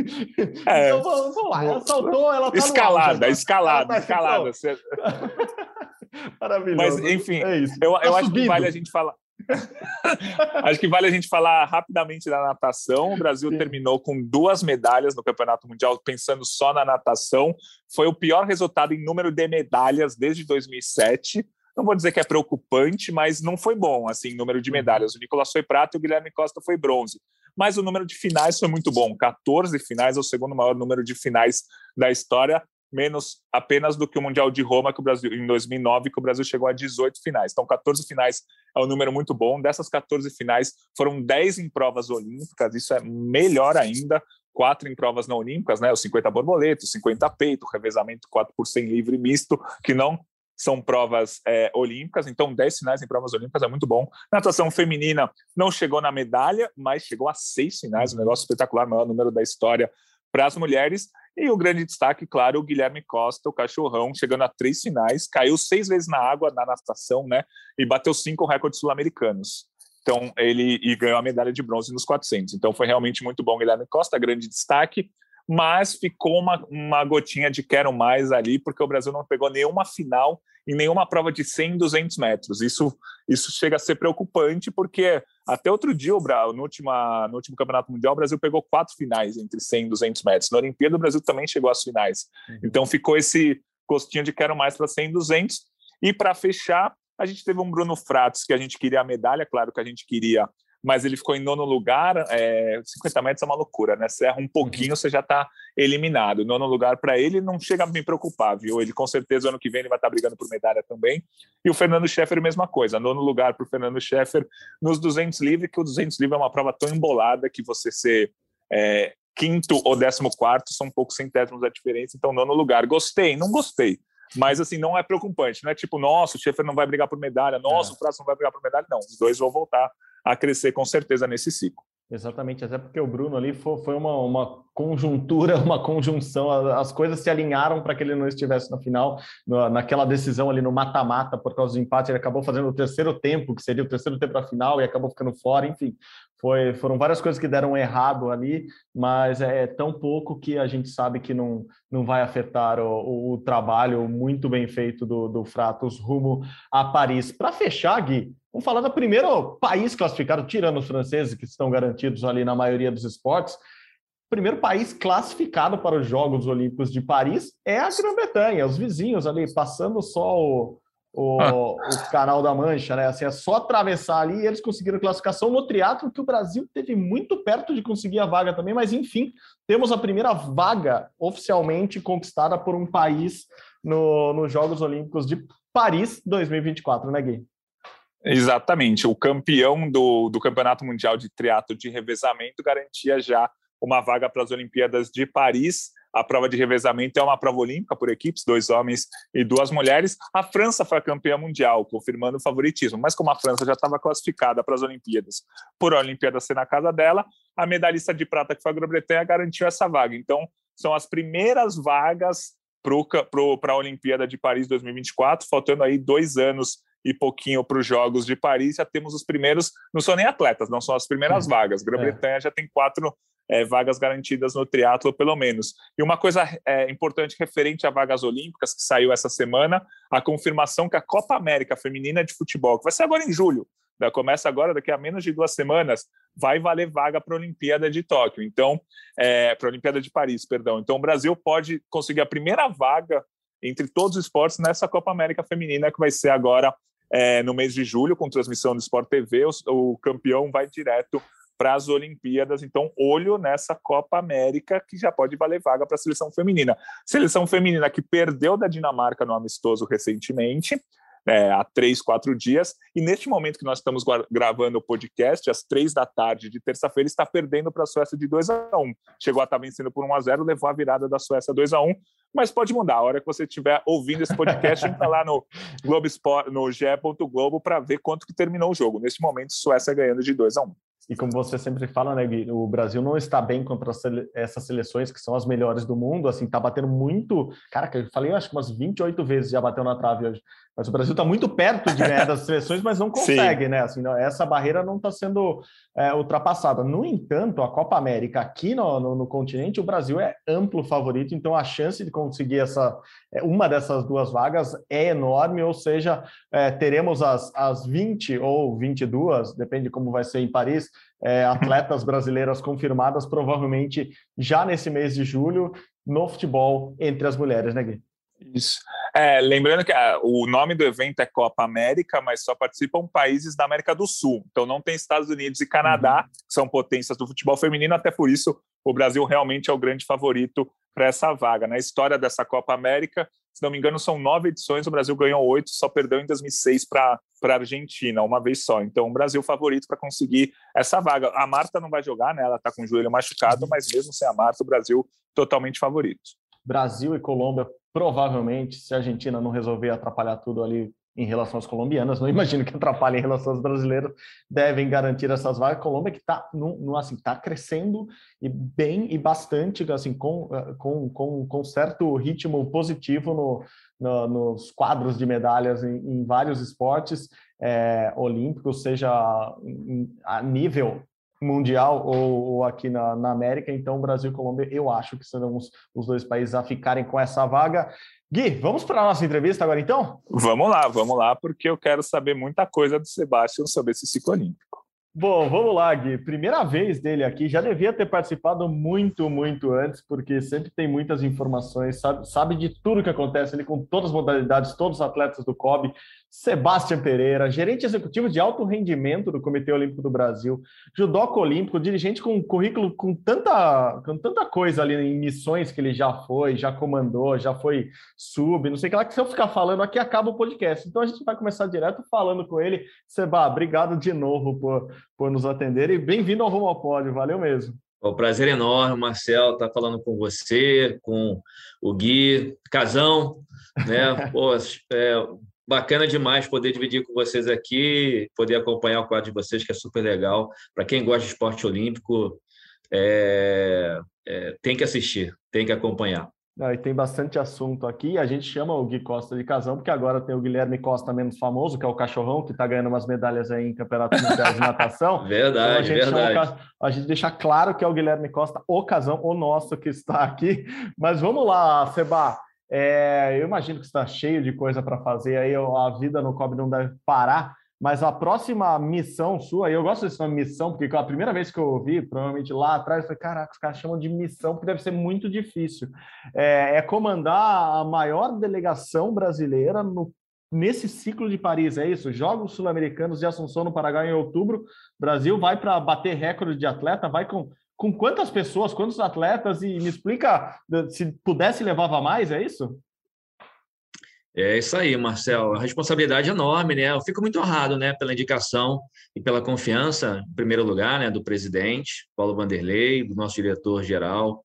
É. Então vamos lá, ela saltou, ela tá Escalada, escalada, tá escalada. Você... Maravilhoso. Mas, enfim, é eu, eu tá acho que vale a gente falar. <laughs> Acho que vale a gente falar rapidamente da natação. O Brasil Sim. terminou com duas medalhas no Campeonato Mundial, pensando só na natação. Foi o pior resultado em número de medalhas desde 2007. Não vou dizer que é preocupante, mas não foi bom, assim, número de uhum. medalhas. O Nicolas foi prata e o Guilherme Costa foi bronze. Mas o número de finais foi muito bom. 14 finais é o segundo maior número de finais da história menos apenas do que o Mundial de Roma que o Brasil em 2009 que o Brasil chegou a 18 finais. Então 14 finais é um número muito bom. Dessas 14 finais foram 10 em provas olímpicas, isso é melhor ainda. Quatro em provas não olímpicas, né? Os 50 borboletos, 50 peito, revezamento 4 por 100 livre misto, que não são provas é, olímpicas, então 10 finais em provas olímpicas é muito bom. Natação feminina não chegou na medalha, mas chegou a seis finais, um negócio espetacular, maior número da história para as mulheres. E o grande destaque, claro, o Guilherme Costa, o cachorrão, chegando a três finais, caiu seis vezes na água na natação, né? E bateu cinco recordes sul-americanos. Então, ele e ganhou a medalha de bronze nos 400. Então, foi realmente muito bom, Guilherme Costa, grande destaque. Mas ficou uma, uma gotinha de quero mais ali, porque o Brasil não pegou nenhuma final em nenhuma prova de 100, 200 metros. Isso, isso chega a ser preocupante, porque até outro dia, o Brasil, no, última, no último Campeonato Mundial, o Brasil pegou quatro finais entre 100 e 200 metros. Na Olimpíada, o Brasil também chegou às finais. Uhum. Então, ficou esse gostinho de quero mais para 100 e 200. E para fechar, a gente teve um Bruno Fratos, que a gente queria a medalha, claro que a gente queria mas ele ficou em nono lugar. É, 50 metros é uma loucura, né? Você erra um pouquinho, uhum. você já está eliminado. Nono lugar para ele não chega a me preocupar, viu? Ele com certeza ano que vem ele vai estar tá brigando por medalha também. E o Fernando Scheffer, mesma coisa. Nono lugar para o Fernando Scheffer nos 200 livre, que o 200 livre é uma prova tão embolada que você ser é, quinto ou décimo quarto são poucos centésimos a diferença. Então, nono lugar. Gostei? Não gostei. Mas, assim, não é preocupante. Não é tipo, nossa, o Scheffer não vai brigar por medalha, nossa, é. o Prazo não vai brigar por medalha. Não, os dois vão voltar a crescer com certeza nesse ciclo. Exatamente, até porque o Bruno ali foi, foi uma, uma conjuntura, <laughs> uma conjunção, as coisas se alinharam para que ele não estivesse na final, naquela decisão ali no mata-mata, por causa do empate, ele acabou fazendo o terceiro tempo, que seria o terceiro tempo da final, e acabou ficando fora, enfim, foi, foram várias coisas que deram errado ali, mas é tão pouco que a gente sabe que não, não vai afetar o, o trabalho muito bem feito do, do Fratos rumo a Paris. Para fechar, Gui, Vamos falar do primeiro país classificado, tirando os franceses, que estão garantidos ali na maioria dos esportes. O primeiro país classificado para os Jogos Olímpicos de Paris é a Grã-Bretanha, os vizinhos ali, passando só o, o, ah. o, Canal da Mancha, né? Assim, é só atravessar ali e eles conseguiram classificação no triatlo, que o Brasil teve muito perto de conseguir a vaga também, mas enfim, temos a primeira vaga oficialmente conquistada por um país no, nos Jogos Olímpicos de Paris 2024, né, Gui? Exatamente. O campeão do, do Campeonato Mundial de Triatlo de Revezamento garantia já uma vaga para as Olimpíadas de Paris. A prova de revezamento é uma prova olímpica por equipes, dois homens e duas mulheres. A França foi a campeã mundial, confirmando o favoritismo. Mas como a França já estava classificada para as Olimpíadas, por a Olimpíada ser na casa dela, a medalhista de prata que foi a Grã-Bretanha garantiu essa vaga. Então, são as primeiras vagas para a Olimpíada de Paris 2024, faltando aí dois anos e pouquinho para os Jogos de Paris, já temos os primeiros, não são nem atletas, não são as primeiras uhum. vagas. Grã-Bretanha é. já tem quatro é, vagas garantidas no triatlo, pelo menos. E uma coisa é, importante referente a vagas olímpicas, que saiu essa semana, a confirmação que a Copa América Feminina de Futebol, que vai ser agora em julho, né, começa agora, daqui a menos de duas semanas, vai valer vaga para a Olimpíada de Tóquio. Então, é, para a Olimpíada de Paris, perdão. Então, o Brasil pode conseguir a primeira vaga entre todos os esportes nessa Copa América Feminina, que vai ser agora é, no mês de julho, com transmissão do Sport TV, o, o campeão vai direto para as Olimpíadas. Então, olho nessa Copa América, que já pode valer vaga para a seleção feminina. Seleção feminina que perdeu da Dinamarca no amistoso recentemente, é, há três, quatro dias. E neste momento que nós estamos gravando o podcast, às três da tarde de terça-feira, está perdendo para a Suécia de 2 a 1 Chegou a estar vencendo por 1 a 0 levou a virada da Suécia 2 a 1 mas pode mudar. A hora que você estiver ouvindo esse podcast, <laughs> entra lá no Globo Sport, no ge.globo para ver quanto que terminou o jogo. Neste momento, Suécia ganhando de 2 a 1 e como você sempre fala, né, Gui, o Brasil não está bem contra essas seleções que são as melhores do mundo, assim, tá batendo muito. Cara, eu falei acho que umas 28 vezes já bateu na trave hoje. Mas o Brasil está muito perto de ganhar <laughs> das seleções, mas não consegue, Sim. né? Assim, essa barreira não está sendo é, ultrapassada. No entanto, a Copa América aqui no, no, no, continente, o Brasil é amplo favorito, então a chance de conseguir essa é, uma dessas duas vagas é enorme, ou seja, é, teremos as, as 20 ou 22, depende como vai ser em Paris, é, atletas <laughs> brasileiras confirmadas, provavelmente já nesse mês de julho, no futebol entre as mulheres, né, Gui? Isso. É, lembrando que ah, o nome do evento é Copa América, mas só participam países da América do Sul. Então não tem Estados Unidos e Canadá, uhum. que são potências do futebol feminino, até por isso o Brasil realmente é o grande favorito para essa vaga. Na história dessa Copa América, se não me engano, são nove edições, o Brasil ganhou oito, só perdeu em 2006 para a Argentina, uma vez só. Então, o Brasil favorito para conseguir essa vaga. A Marta não vai jogar, né? ela está com o joelho machucado, uhum. mas mesmo sem a Marta, o Brasil totalmente favorito. Brasil e Colômbia provavelmente, se a Argentina não resolver atrapalhar tudo ali em relação às colombianas, não <laughs> imagino que atrapalhe em relação às brasileiras, devem garantir essas vagas. A Colômbia que está assim, tá crescendo e bem e bastante, assim, com, com, com, com certo ritmo positivo no, no, nos quadros de medalhas em, em vários esportes é, olímpicos, seja a nível mundial ou, ou aqui na, na, América. Então, Brasil e Colômbia, eu acho que serão os, os dois países a ficarem com essa vaga. Gui, vamos para a nossa entrevista agora, então? Vamos lá, vamos lá, porque eu quero saber muita coisa do Sebastião sobre esse ciclo olímpico. Bom, vamos lá, Gui. Primeira vez dele aqui, já devia ter participado muito, muito antes, porque sempre tem muitas informações, sabe, sabe de tudo que acontece ali com todas as modalidades, todos os atletas do COB. Sebastião Pereira, gerente executivo de alto rendimento do Comitê Olímpico do Brasil, judoca olímpico, dirigente com currículo com tanta, com tanta coisa ali em missões que ele já foi, já comandou, já foi sub, não sei o que lá, que se eu ficar falando aqui acaba o podcast. Então a gente vai começar direto falando com ele. Seba, obrigado de novo por, por nos atender e bem-vindo ao Rumo ao Pódio, valeu mesmo. O prazer enorme, Marcel, estar tá falando com você, com o Gui, Casão, né? <laughs> Pô, é, bacana demais poder dividir com vocês aqui, poder acompanhar o quadro de vocês, que é super legal. Para quem gosta de esporte olímpico, é, é, tem que assistir, tem que acompanhar. Ah, e tem bastante assunto aqui. A gente chama o Gui Costa de casão, porque agora tem o Guilherme Costa menos famoso, que é o cachorrão, que está ganhando umas medalhas aí em campeonatos mundiais de natação. <laughs> verdade, então, a verdade. Chama, a gente deixa claro que é o Guilherme Costa, o casão, o nosso que está aqui. Mas vamos lá, Seba. É, eu imagino que está cheio de coisa para fazer aí, a vida no COB não deve parar, mas a próxima missão sua, eu gosto desse nome missão, porque a primeira vez que eu ouvi, provavelmente lá atrás, eu falei, caraca, os caras chamam de missão, porque deve ser muito difícil. É, é comandar a maior delegação brasileira no, nesse ciclo de Paris, é isso? Jogos Sul-Americanos de Assunção no Paraguai em outubro, Brasil vai para bater recorde de atleta, vai com com quantas pessoas, quantos atletas e me explica se pudesse levava mais, é isso? É isso aí, Marcel. A responsabilidade é enorme, né? Eu fico muito honrado, né, pela indicação e pela confiança, em primeiro lugar, né, do presidente Paulo Vanderlei, do nosso diretor geral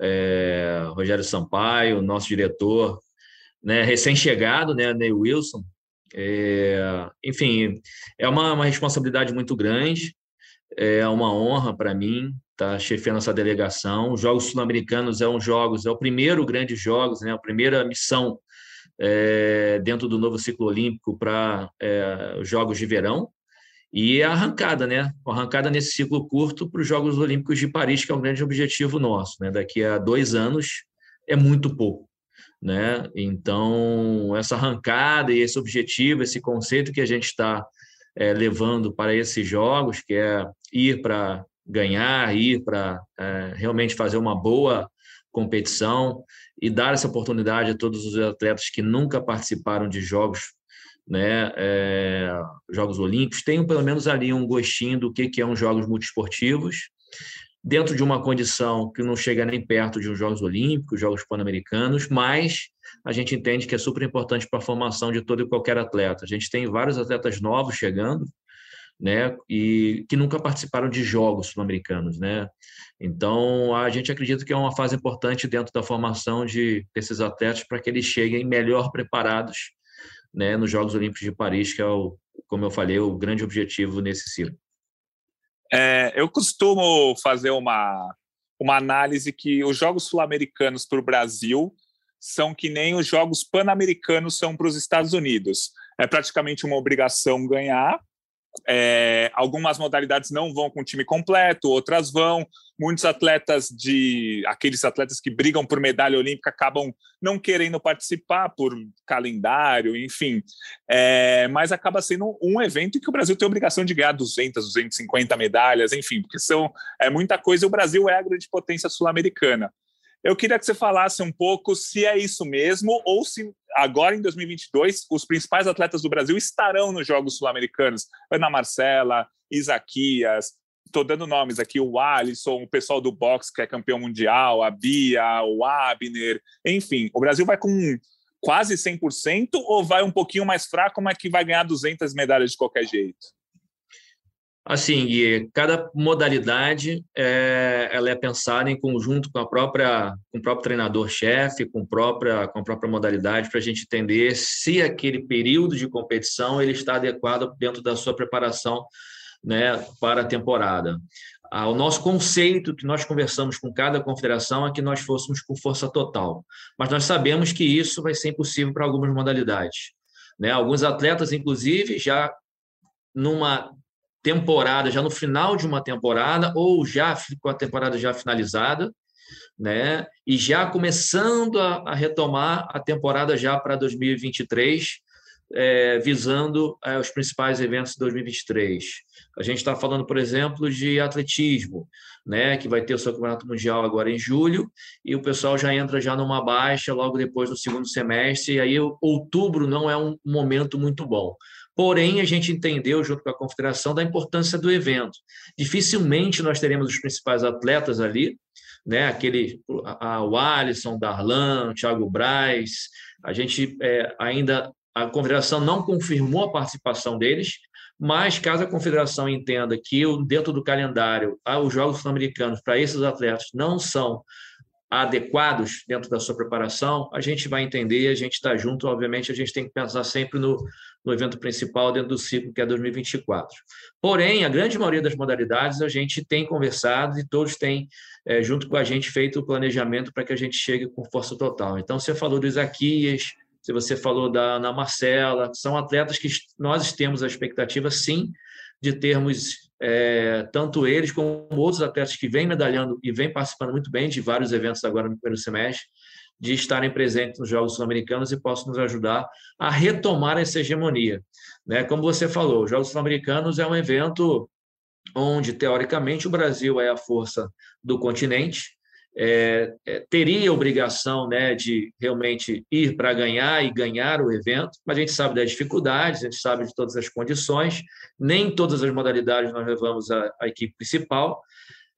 é, Rogério Sampaio, nosso diretor, né, recém-chegado, né, Ney Wilson. É, enfim, é uma, uma responsabilidade muito grande. É uma honra para mim está chefiando essa delegação. Os Jogos Sul-Americanos é um jogos, é o primeiro grande jogos, né? A primeira missão é, dentro do novo ciclo olímpico para é, os Jogos de Verão e a arrancada, né? Arrancada nesse ciclo curto para os Jogos Olímpicos de Paris, que é um grande objetivo nosso, né? Daqui a dois anos é muito pouco. Né? Então, essa arrancada e esse objetivo, esse conceito que a gente está é, levando para esses jogos, que é ir para ganhar, ir para é, realmente fazer uma boa competição e dar essa oportunidade a todos os atletas que nunca participaram de jogos, né, é, jogos olímpicos, tenham pelo menos ali um gostinho do que que é um jogos multiesportivos, dentro de uma condição que não chega nem perto de uns Jogos Olímpicos, Jogos Pan-Americanos, mas a gente entende que é super importante para a formação de todo e qualquer atleta. A gente tem vários atletas novos chegando, né, e que nunca participaram de jogos sul-americanos, né? Então, a gente acredita que é uma fase importante dentro da formação de desses atletas para que eles cheguem melhor preparados, né, nos Jogos Olímpicos de Paris, que é o, como eu falei, o grande objetivo nesse ciclo. É, eu costumo fazer uma uma análise que os Jogos Sul-Americanos para o Brasil são que nem os Jogos Pan-Americanos são para os Estados Unidos. É praticamente uma obrigação ganhar, é, algumas modalidades não vão com o time completo, outras vão. Muitos atletas de aqueles atletas que brigam por medalha olímpica acabam não querendo participar por calendário, enfim. É, mas acaba sendo um evento que o Brasil tem a obrigação de ganhar 200, 250 medalhas, enfim, porque são é muita coisa. E o Brasil é a grande potência sul-americana. Eu queria que você falasse um pouco se é isso mesmo ou se agora em 2022 os principais atletas do Brasil estarão nos Jogos Sul-Americanos. Ana Marcela, Isaquias, estou dando nomes aqui, o Alisson, o pessoal do boxe que é campeão mundial, a Bia, o Abner, enfim, o Brasil vai com quase 100% ou vai um pouquinho mais fraco, mas que vai ganhar 200 medalhas de qualquer jeito? Assim, Gui, cada modalidade é, ela é pensada em conjunto com a própria, com o próprio treinador-chefe, com, própria, com a própria modalidade, para a gente entender se aquele período de competição ele está adequado dentro da sua preparação né, para a temporada. Ah, o nosso conceito que nós conversamos com cada confederação é que nós fôssemos com força total, mas nós sabemos que isso vai ser impossível para algumas modalidades. Né? Alguns atletas, inclusive, já numa temporada, já no final de uma temporada, ou já com a temporada já finalizada, né? E já começando a, a retomar a temporada já para 2023, é, visando é, os principais eventos de 2023. A gente está falando, por exemplo, de atletismo, né, que vai ter o seu campeonato mundial agora em julho, e o pessoal já entra já numa baixa logo depois do segundo semestre, e aí outubro não é um momento muito bom. Porém, a gente entendeu, junto com a confederação, da importância do evento. Dificilmente nós teremos os principais atletas ali, né? Aquele, a, o Alisson, Darlan, o Thiago Braz. A gente é, ainda, a confederação não confirmou a participação deles, mas caso a confederação entenda que dentro do calendário os Jogos Sul-Americanos para esses atletas não são adequados dentro da sua preparação, a gente vai entender, a gente está junto, obviamente a gente tem que pensar sempre no, no evento principal dentro do ciclo que é 2024. Porém, a grande maioria das modalidades a gente tem conversado e todos têm, é, junto com a gente, feito o planejamento para que a gente chegue com força total. Então, você falou do Isaquias, se você falou da Ana Marcela, são atletas que nós temos a expectativa, sim, de termos é, tanto eles como outros atletas que vêm medalhando e vêm participando muito bem de vários eventos agora no primeiro semestre, de estarem presentes nos Jogos Sul-Americanos e possam nos ajudar a retomar essa hegemonia. Né? Como você falou, os Jogos Sul-Americanos é um evento onde, teoricamente, o Brasil é a força do continente, é, é, teria obrigação né, de realmente ir para ganhar e ganhar o evento, mas a gente sabe das dificuldades, a gente sabe de todas as condições, nem todas as modalidades nós levamos a, a equipe principal,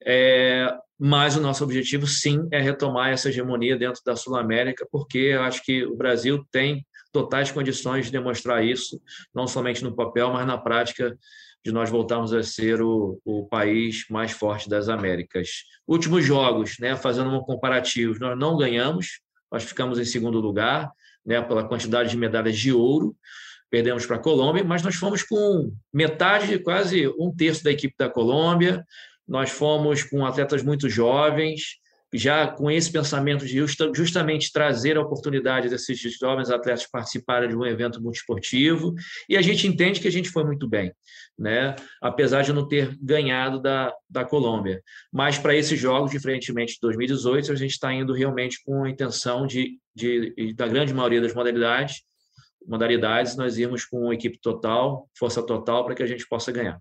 é, mas o nosso objetivo, sim, é retomar essa hegemonia dentro da Sul-América, porque eu acho que o Brasil tem totais condições de demonstrar isso, não somente no papel, mas na prática, de nós voltarmos a ser o, o país mais forte das Américas. Últimos jogos, né, fazendo um comparativo, nós não ganhamos, nós ficamos em segundo lugar, né, pela quantidade de medalhas de ouro, perdemos para a Colômbia, mas nós fomos com metade, quase um terço da equipe da Colômbia, nós fomos com atletas muito jovens, já com esse pensamento de justamente trazer a oportunidade desses jovens atletas participarem de um evento multiesportivo, e a gente entende que a gente foi muito bem, né? apesar de não ter ganhado da, da Colômbia. Mas para esses jogos, diferentemente de 2018, a gente está indo realmente com a intenção de, de, da grande maioria das modalidades, modalidades, nós irmos com equipe total, força total, para que a gente possa ganhar.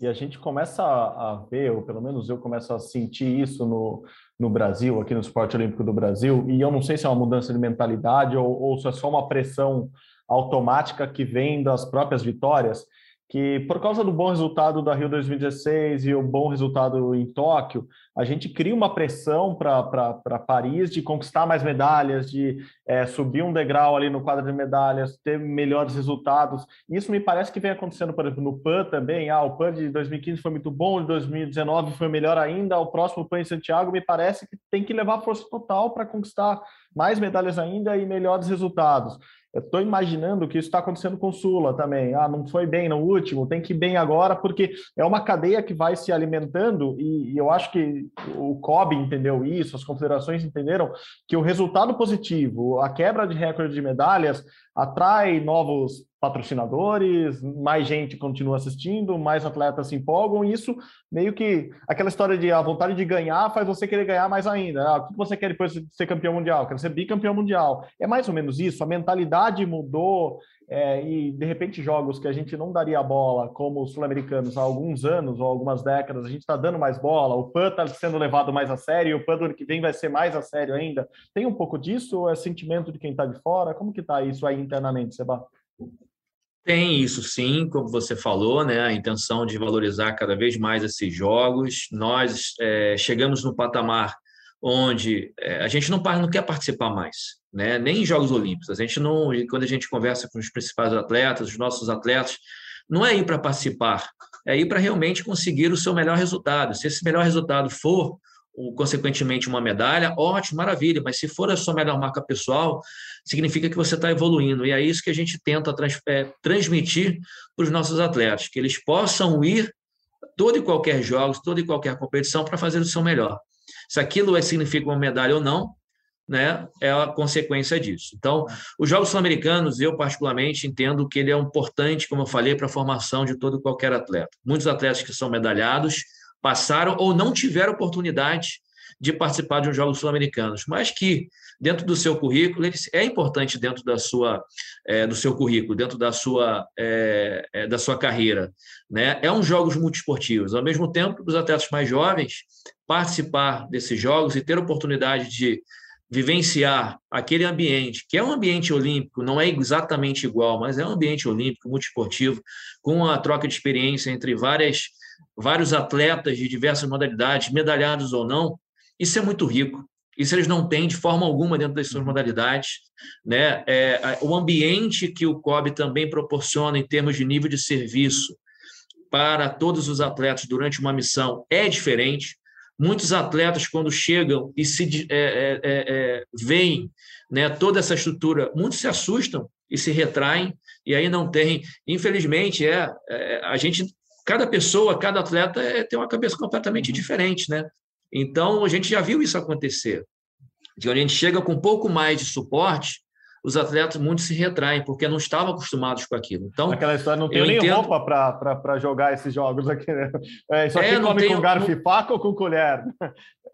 E a gente começa a ver, ou pelo menos eu começo a sentir isso no, no Brasil, aqui no esporte olímpico do Brasil, e eu não sei se é uma mudança de mentalidade ou, ou se é só uma pressão automática que vem das próprias vitórias, que por causa do bom resultado da Rio 2016 e o bom resultado em Tóquio, a gente cria uma pressão para Paris de conquistar mais medalhas, de é, subir um degrau ali no quadro de medalhas, ter melhores resultados. Isso me parece que vem acontecendo, por exemplo, no PAN também. Ah, o PAN de 2015 foi muito bom, de 2019 foi melhor ainda. O próximo PAN em Santiago me parece que tem que levar força total para conquistar mais medalhas ainda e melhores resultados. Eu estou imaginando que isso está acontecendo com Sula também. Ah, não foi bem no último, tem que ir bem agora, porque é uma cadeia que vai se alimentando, e, e eu acho que o COB entendeu isso, as confederações entenderam que o resultado positivo, a quebra de recorde de medalhas, atrai novos patrocinadores, mais gente continua assistindo, mais atletas se empolgam, e isso meio que aquela história de a vontade de ganhar faz você querer ganhar mais ainda. Ah, o que você quer depois de ser campeão mundial? Quer ser bicampeão mundial. É mais ou menos isso, a mentalidade mudou, é, e de repente jogos que a gente não daria bola, como os sul-americanos há alguns anos ou algumas décadas, a gente está dando mais bola, o PAN está sendo levado mais a sério, e o PAN do ano que vem vai ser mais a sério ainda. Tem um pouco disso ou é sentimento de quem está de fora? Como que está isso aí internamente, Seba? Tem isso sim, como você falou, né? A intenção de valorizar cada vez mais esses jogos. Nós é, chegamos no patamar onde é, a gente não, não quer participar mais, né? Nem em Jogos Olímpicos. A gente não, quando a gente conversa com os principais atletas, os nossos atletas, não é ir para participar, é ir para realmente conseguir o seu melhor resultado. Se esse melhor resultado for consequentemente uma medalha, ótimo, maravilha, mas se for a sua melhor marca pessoal, significa que você está evoluindo, e é isso que a gente tenta trans, é, transmitir para os nossos atletas, que eles possam ir todo e qualquer jogos, toda e qualquer competição para fazer o seu melhor. Se aquilo é, significa uma medalha ou não, né, é a consequência disso. Então, os Jogos Sul-Americanos, eu particularmente entendo que ele é importante, como eu falei, para a formação de todo e qualquer atleta. Muitos atletas que são medalhados, passaram ou não tiveram oportunidade de participar de um Jogos Sul-Americanos, mas que dentro do seu currículo é importante dentro da sua é, do seu currículo, dentro da sua é, é, da sua carreira, né? É um jogos multiesportivos. Ao mesmo tempo, os atletas mais jovens participar desses jogos e ter oportunidade de vivenciar aquele ambiente, que é um ambiente olímpico, não é exatamente igual, mas é um ambiente olímpico, multiesportivo, com a troca de experiência entre várias vários atletas de diversas modalidades, medalhados ou não, isso é muito rico. Isso eles não têm de forma alguma dentro das suas modalidades. Né? É, o ambiente que o COB também proporciona em termos de nível de serviço para todos os atletas durante uma missão é diferente. Muitos atletas, quando chegam e se é, é, é, é veem né, toda essa estrutura, muitos se assustam e se retraem, e aí não tem. Infelizmente, é, é a gente cada pessoa, cada atleta é, tem uma cabeça completamente uhum. diferente, né? Então, a gente já viu isso acontecer. De onde a gente chega com um pouco mais de suporte, os atletas muito se retraem, porque não estavam acostumados com aquilo. Então, Aquela história, não tem nem entendo... roupa para jogar esses jogos aqui, né? É, só é, come com garfo e faca ou com colher?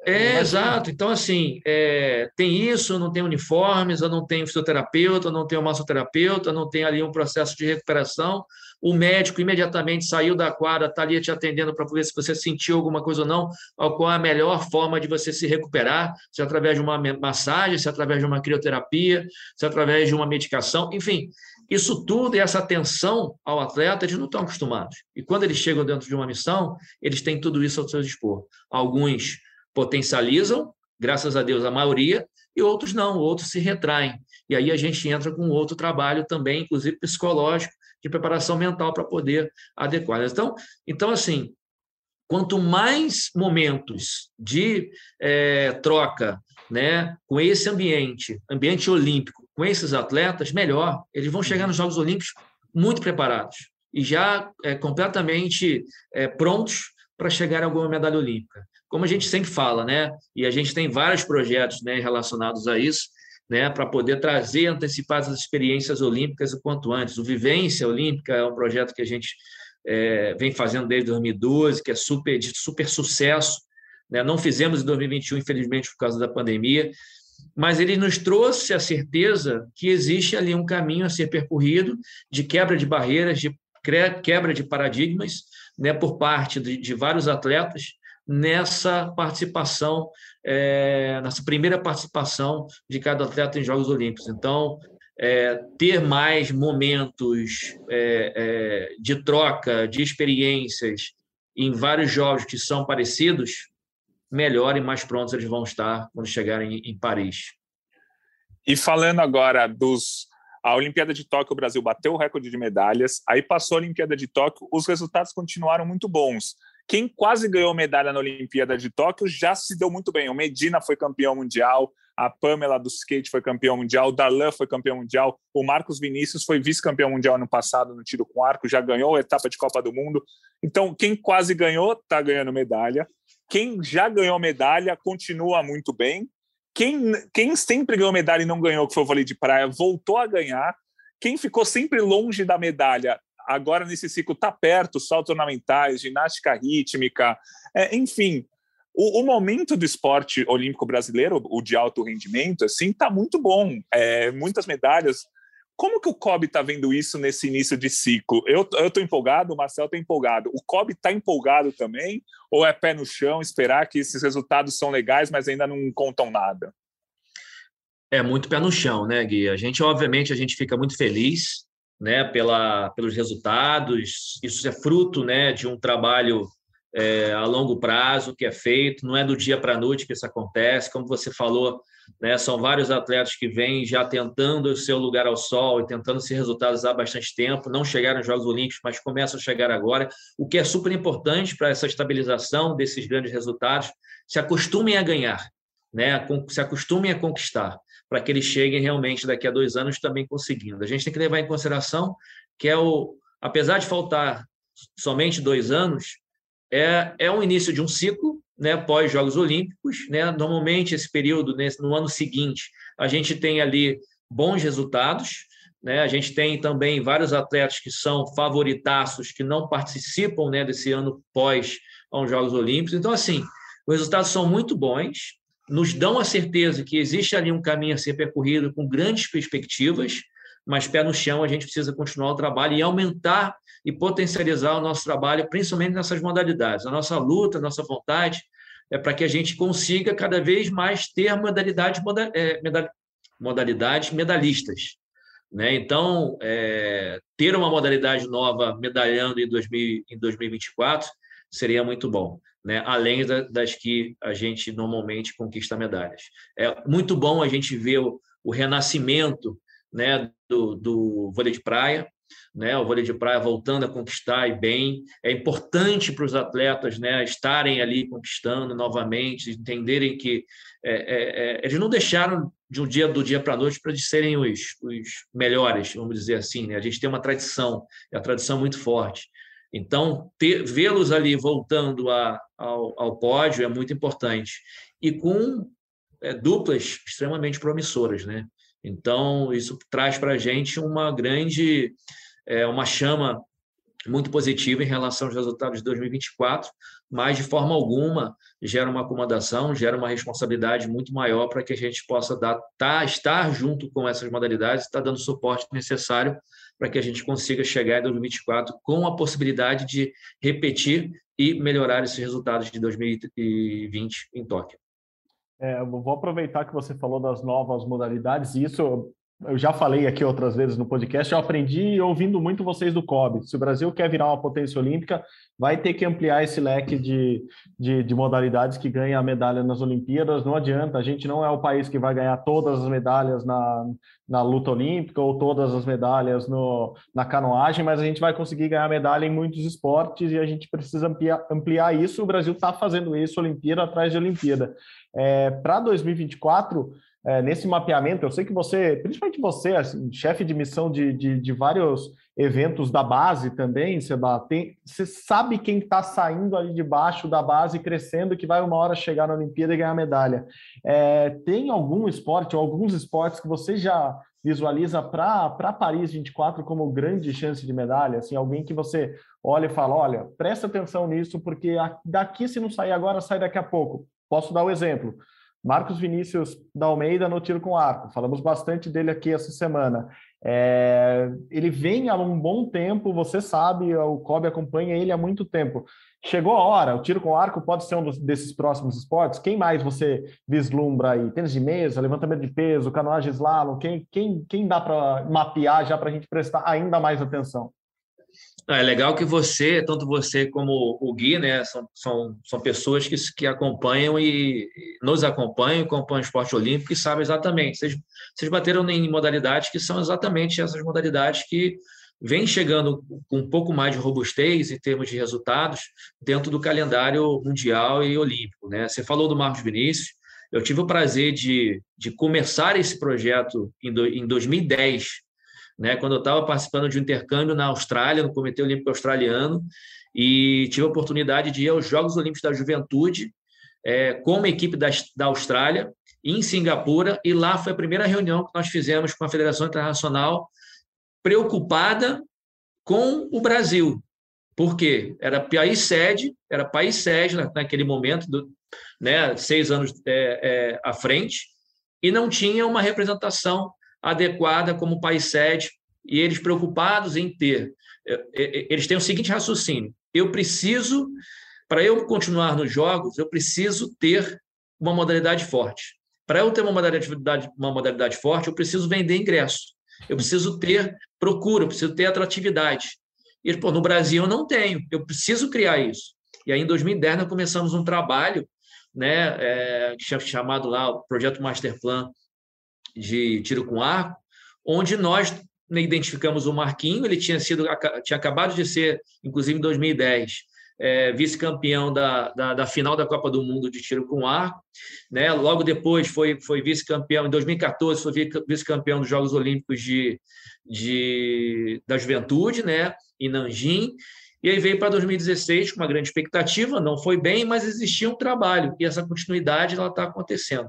É, exato. Então, assim, é, tem isso, não tem uniformes, eu não tenho fisioterapeuta, não tenho massoterapeuta, não tem ali um processo de recuperação o médico imediatamente saiu da quadra, está ali te atendendo para ver se você sentiu alguma coisa ou não, qual é a melhor forma de você se recuperar, se através de uma massagem, se através de uma crioterapia, se através de uma medicação, enfim, isso tudo e essa atenção ao atleta, eles não estão acostumados. E quando eles chegam dentro de uma missão, eles têm tudo isso ao seu dispor. Alguns potencializam, graças a Deus, a maioria, e outros não, outros se retraem. E aí a gente entra com outro trabalho também, inclusive psicológico, de preparação mental para poder adequar. Então, então, assim, quanto mais momentos de é, troca né, com esse ambiente, ambiente olímpico, com esses atletas, melhor. Eles vão chegar nos Jogos Olímpicos muito preparados e já é, completamente é, prontos para chegar a alguma medalha olímpica. Como a gente sempre fala, né? E a gente tem vários projetos né, relacionados a isso né, para poder trazer, antecipar as experiências olímpicas o quanto antes. O Vivência Olímpica é um projeto que a gente é, vem fazendo desde 2012, que é super, de super sucesso. Né? Não fizemos em 2021, infelizmente, por causa da pandemia, mas ele nos trouxe a certeza que existe ali um caminho a ser percorrido de quebra de barreiras, de quebra de paradigmas, né, por parte de, de vários atletas, nessa participação, é, nessa primeira participação de cada atleta em Jogos Olímpicos. Então, é, ter mais momentos é, de troca de experiências em vários jogos que são parecidos, melhor e mais prontos eles vão estar quando chegarem em Paris. E falando agora dos a Olimpíada de Tóquio, o Brasil bateu o recorde de medalhas. Aí passou a Olimpíada de Tóquio, os resultados continuaram muito bons. Quem quase ganhou medalha na Olimpíada de Tóquio já se deu muito bem. O Medina foi campeão mundial, a Pamela do skate foi campeão mundial, o Darlan foi campeão mundial, o Marcos Vinícius foi vice-campeão mundial ano passado no tiro com arco, já ganhou a etapa de Copa do Mundo. Então, quem quase ganhou está ganhando medalha. Quem já ganhou medalha continua muito bem. Quem, quem sempre ganhou medalha e não ganhou, que foi o vôlei de praia, voltou a ganhar. Quem ficou sempre longe da medalha, agora nesse ciclo está perto, saltos ornamentais, ginástica rítmica, é, enfim. O, o, momento do esporte olímpico brasileiro, o de alto rendimento, assim, está muito bom. É, muitas medalhas. Como que o COB está vendo isso nesse início de ciclo? Eu estou empolgado, o Marcel está empolgado. O COB está empolgado também? Ou é pé no chão, esperar que esses resultados são legais, mas ainda não contam nada? É muito pé no chão, né, Gui? A gente, obviamente, a gente fica muito feliz né, pela, pelos resultados. Isso é fruto né, de um trabalho é, a longo prazo que é feito, não é do dia para a noite que isso acontece. Como você falou, né? São vários atletas que vêm já tentando o seu lugar ao sol e tentando esses resultados há bastante tempo, não chegaram aos Jogos Olímpicos, mas começam a chegar agora, o que é super importante para essa estabilização desses grandes resultados. Se acostumem a ganhar, né? se acostumem a conquistar, para que eles cheguem realmente daqui a dois anos também conseguindo. A gente tem que levar em consideração que é o, apesar de faltar somente dois anos, é, é um início de um ciclo né, pós Jogos Olímpicos. Né? Normalmente, esse período, nesse, no ano seguinte, a gente tem ali bons resultados. Né? A gente tem também vários atletas que são favoritaços, que não participam né, desse ano pós aos Jogos Olímpicos. Então, assim, os resultados são muito bons, nos dão a certeza que existe ali um caminho a ser percorrido com grandes perspectivas, mas pé no chão a gente precisa continuar o trabalho e aumentar e potencializar o nosso trabalho, principalmente nessas modalidades. A nossa luta, a nossa vontade é para que a gente consiga cada vez mais ter modalidades, é, modalidades medalhistas. Né? Então, é, ter uma modalidade nova medalhando em, 2000, em 2024 seria muito bom, né? além das que a gente normalmente conquista medalhas. É muito bom a gente ver o, o renascimento né, do, do vôlei de praia, né, o vôlei de praia voltando a conquistar e bem. É importante para os atletas né, estarem ali conquistando novamente, entenderem que é, é, é, eles não deixaram de um dia do dia para a noite para serem os, os melhores, vamos dizer assim. Né? A gente tem uma tradição, é a tradição muito forte. Então, vê-los ali voltando a, ao, ao, pódio é muito importante. E com é, duplas extremamente promissoras, né? Então, isso traz para a gente uma grande, é, uma chama muito positiva em relação aos resultados de 2024, mas de forma alguma gera uma acomodação, gera uma responsabilidade muito maior para que a gente possa dar, tá, estar junto com essas modalidades, estar tá dando o suporte necessário para que a gente consiga chegar em 2024 com a possibilidade de repetir e melhorar esses resultados de 2020 em Tóquio. É, vou aproveitar que você falou das novas modalidades, e isso eu já falei aqui outras vezes no podcast, eu aprendi ouvindo muito vocês do COB. Se o Brasil quer virar uma potência olímpica, vai ter que ampliar esse leque de, de, de, modalidades que ganha a medalha nas Olimpíadas. Não adianta, a gente não é o país que vai ganhar todas as medalhas na, na luta olímpica ou todas as medalhas no, na canoagem, mas a gente vai conseguir ganhar medalha em muitos esportes e a gente precisa ampliar, ampliar isso. O Brasil está fazendo isso, Olimpíada atrás de Olimpíada. É, Para 2024 é, nesse mapeamento, eu sei que você, principalmente você, assim, chefe de missão de, de, de, vários eventos da base também, Seba, tem, você sabe quem está saindo ali de baixo da base, crescendo, que vai uma hora chegar na Olimpíada e ganhar medalha. É, tem algum esporte, ou alguns esportes que você já visualiza para Paris 24 como grande chance de medalha? Assim, alguém que você olha e fala, olha, presta atenção nisso, porque daqui, se não sair agora, sai daqui a pouco. Posso dar o um exemplo. Marcos Vinícius da Almeida no tiro com arco. Falamos bastante dele aqui essa semana. É, ele vem há um bom tempo, você sabe, o Kobe acompanha ele há muito tempo. Chegou a hora, o tiro com arco pode ser um dos, desses próximos esportes? Quem mais você vislumbra aí? Tênis de mesa, levantamento de peso, canoagem slalom? Quem, quem, quem dá para mapear já para a gente prestar ainda mais atenção? É legal que você, tanto você como o Gui, né, são, são, são pessoas que, que acompanham e nos acompanham, acompanham o esporte olímpico e sabem exatamente. Vocês, vocês bateram em modalidades que são exatamente essas modalidades que vêm chegando com um pouco mais de robustez em termos de resultados dentro do calendário mundial e olímpico. Né? Você falou do Marcos Vinícius, eu tive o prazer de, de começar esse projeto em, do, em 2010, né, quando eu estava participando de um intercâmbio na Austrália, no Comitê Olímpico Australiano, e tive a oportunidade de ir aos Jogos Olímpicos da Juventude é, com uma equipe da, da Austrália, em Singapura, e lá foi a primeira reunião que nós fizemos com a Federação Internacional, preocupada com o Brasil. Por quê? Era país sede, era país sede naquele momento, do, né, seis anos é, é, à frente, e não tinha uma representação adequada como país sede, e eles preocupados em ter. É, é, é, eles têm o seguinte raciocínio: eu preciso, para eu continuar nos jogos, eu preciso ter uma modalidade forte. Para eu ter uma modalidade, uma modalidade forte, eu preciso vender ingresso. Eu preciso ter procura, eu preciso ter atratividade. E pô, no Brasil eu não tenho, eu preciso criar isso. E aí, em 2010, nós começamos um trabalho né, é, chamado lá o Projeto Master Plan de tiro com arco, onde nós identificamos o Marquinho, ele tinha sido tinha acabado de ser, inclusive em 2010, é, vice-campeão da, da, da, final da Copa do Mundo de tiro com arco, né? Logo depois foi, foi vice-campeão em 2014 foi vice-campeão dos Jogos Olímpicos de, de da Juventude, né? Em Nanjing. E aí veio para 2016 com uma grande expectativa, não foi bem, mas existia um trabalho e essa continuidade ela está acontecendo.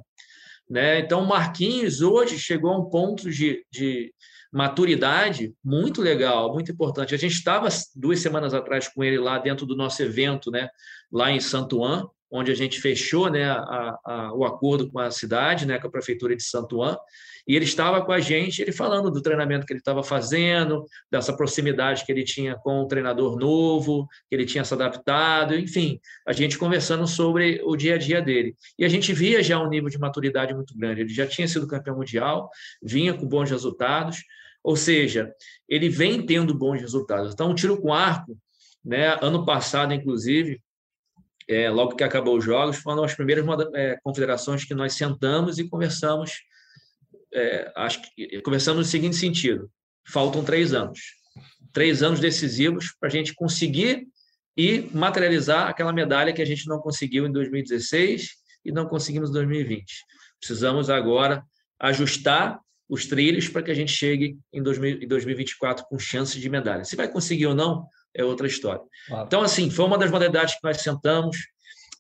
Né? Então, o Marquinhos hoje chegou a um ponto de, de maturidade muito legal, muito importante. A gente estava duas semanas atrás com ele lá dentro do nosso evento, né? lá em Santo An, onde a gente fechou né, a, a, o acordo com a cidade, né, com a prefeitura de Santo An, e ele estava com a gente, ele falando do treinamento que ele estava fazendo, dessa proximidade que ele tinha com o treinador novo, que ele tinha se adaptado, enfim, a gente conversando sobre o dia a dia dele. E a gente via já um nível de maturidade muito grande. Ele já tinha sido campeão mundial, vinha com bons resultados, ou seja, ele vem tendo bons resultados. Então, o tiro com arco, né, ano passado, inclusive, é, logo que acabou os jogos, foi uma das primeiras é, confederações que nós sentamos e conversamos é, acho que conversamos no seguinte sentido: faltam três anos, três anos decisivos para a gente conseguir e materializar aquela medalha que a gente não conseguiu em 2016 e não conseguimos em 2020. Precisamos agora ajustar os trilhos para que a gente chegue em 2024 com chance de medalha. Se vai conseguir ou não, é outra história. Claro. Então, assim, foi uma das modalidades que nós sentamos,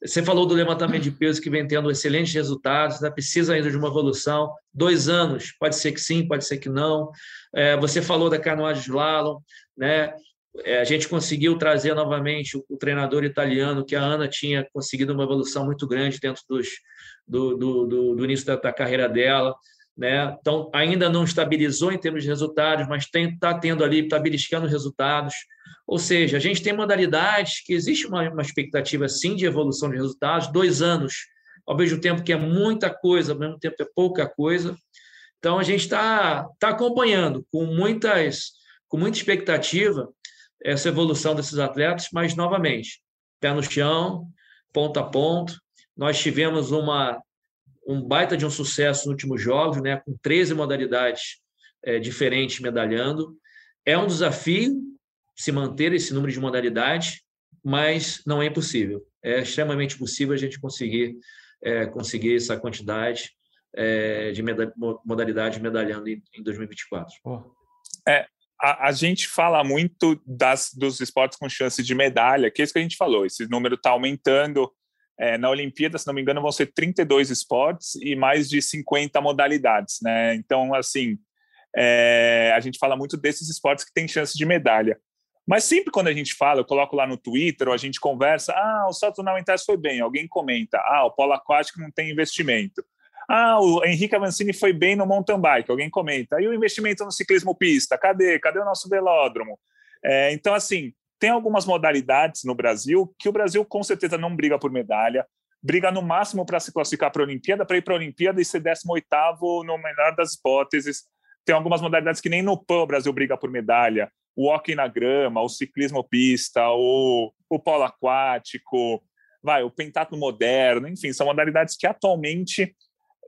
você falou do levantamento de peso que vem tendo excelentes resultados, né? precisa ainda de uma evolução. Dois anos, pode ser que sim, pode ser que não. É, você falou da canoagem slalom, né? É, a gente conseguiu trazer novamente o, o, treinador italiano, que a Ana tinha conseguido uma evolução muito grande dentro dos, do, do, do, do início da, da, carreira dela. Né? Então, ainda não estabilizou em termos de resultados, mas está tendo ali, está beliscando resultados. Ou seja, a gente tem modalidades que existe uma, uma expectativa, sim, de evolução de resultados, dois anos, ao mesmo tempo que é muita coisa, ao mesmo tempo é pouca coisa. Então, a gente está tá acompanhando com, muitas, com muita expectativa essa evolução desses atletas, mas, novamente, pé no chão, ponto a ponto. Nós tivemos uma, um baita de um sucesso nos últimos jogos, né, com 13 modalidades é, diferentes medalhando. É um desafio, se manter esse número de modalidades, mas não é impossível. É extremamente possível a gente conseguir é, conseguir essa quantidade é, de meda modalidades medalhando em, em 2024. É, a, a, gente fala muito das, dos esportes com chance de medalha, que é isso que a gente falou, esse número está aumentando. É, na Olimpíada, se não me engano, vão ser 32 esportes e mais de 50 modalidades, né? Então, assim, é, a gente fala muito desses esportes que têm chance de medalha. Mas sempre quando a gente fala, eu coloco lá no Twitter, ou a gente conversa, ah, o salto ornamentais foi bem, alguém comenta, ah, o polo aquático não tem investimento. Ah, o Henrique Avancini foi bem no mountain bike, alguém comenta. E o investimento no ciclismo pista? Cadê? Cadê o nosso velódromo? É, então, assim, tem algumas modalidades no Brasil que o Brasil com certeza não briga por medalha, briga no máximo para se classificar para a Olimpíada, para ir para a Olimpíada e ser 18 no melhor das hipóteses. Tem algumas modalidades que nem no PAN o Brasil briga por medalha. O hockey na grama, o ciclismo pista, o, o polo aquático, vai, o pentatlo moderno, enfim, são modalidades que atualmente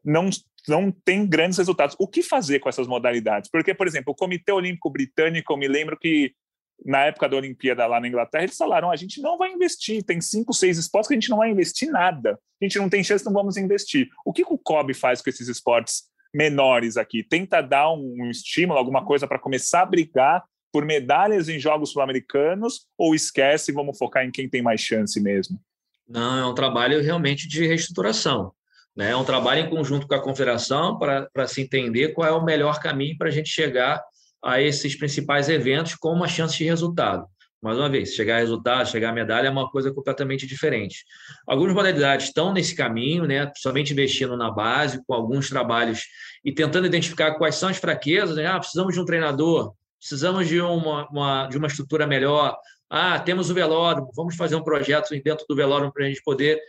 não não tem grandes resultados. O que fazer com essas modalidades? Porque, por exemplo, o Comitê Olímpico Britânico, eu me lembro que na época da Olimpíada lá na Inglaterra, eles falaram: a gente não vai investir, tem cinco, seis esportes que a gente não vai investir nada. A gente não tem chance, não vamos investir. O que o COB faz com esses esportes menores aqui? Tenta dar um estímulo, alguma coisa para começar a brigar por medalhas em Jogos Sul-Americanos ou esquece, vamos focar em quem tem mais chance mesmo? Não, é um trabalho realmente de reestruturação. Né? É um trabalho em conjunto com a confederação para se entender qual é o melhor caminho para a gente chegar a esses principais eventos com uma chance de resultado. Mais uma vez, chegar a resultado, chegar a medalha é uma coisa completamente diferente. Algumas modalidades estão nesse caminho, né? principalmente investindo na base, com alguns trabalhos e tentando identificar quais são as fraquezas. Né? Ah, precisamos de um treinador, precisamos de uma, uma, de uma estrutura melhor. Ah, temos o velódromo, vamos fazer um projeto dentro do velódromo para a gente poder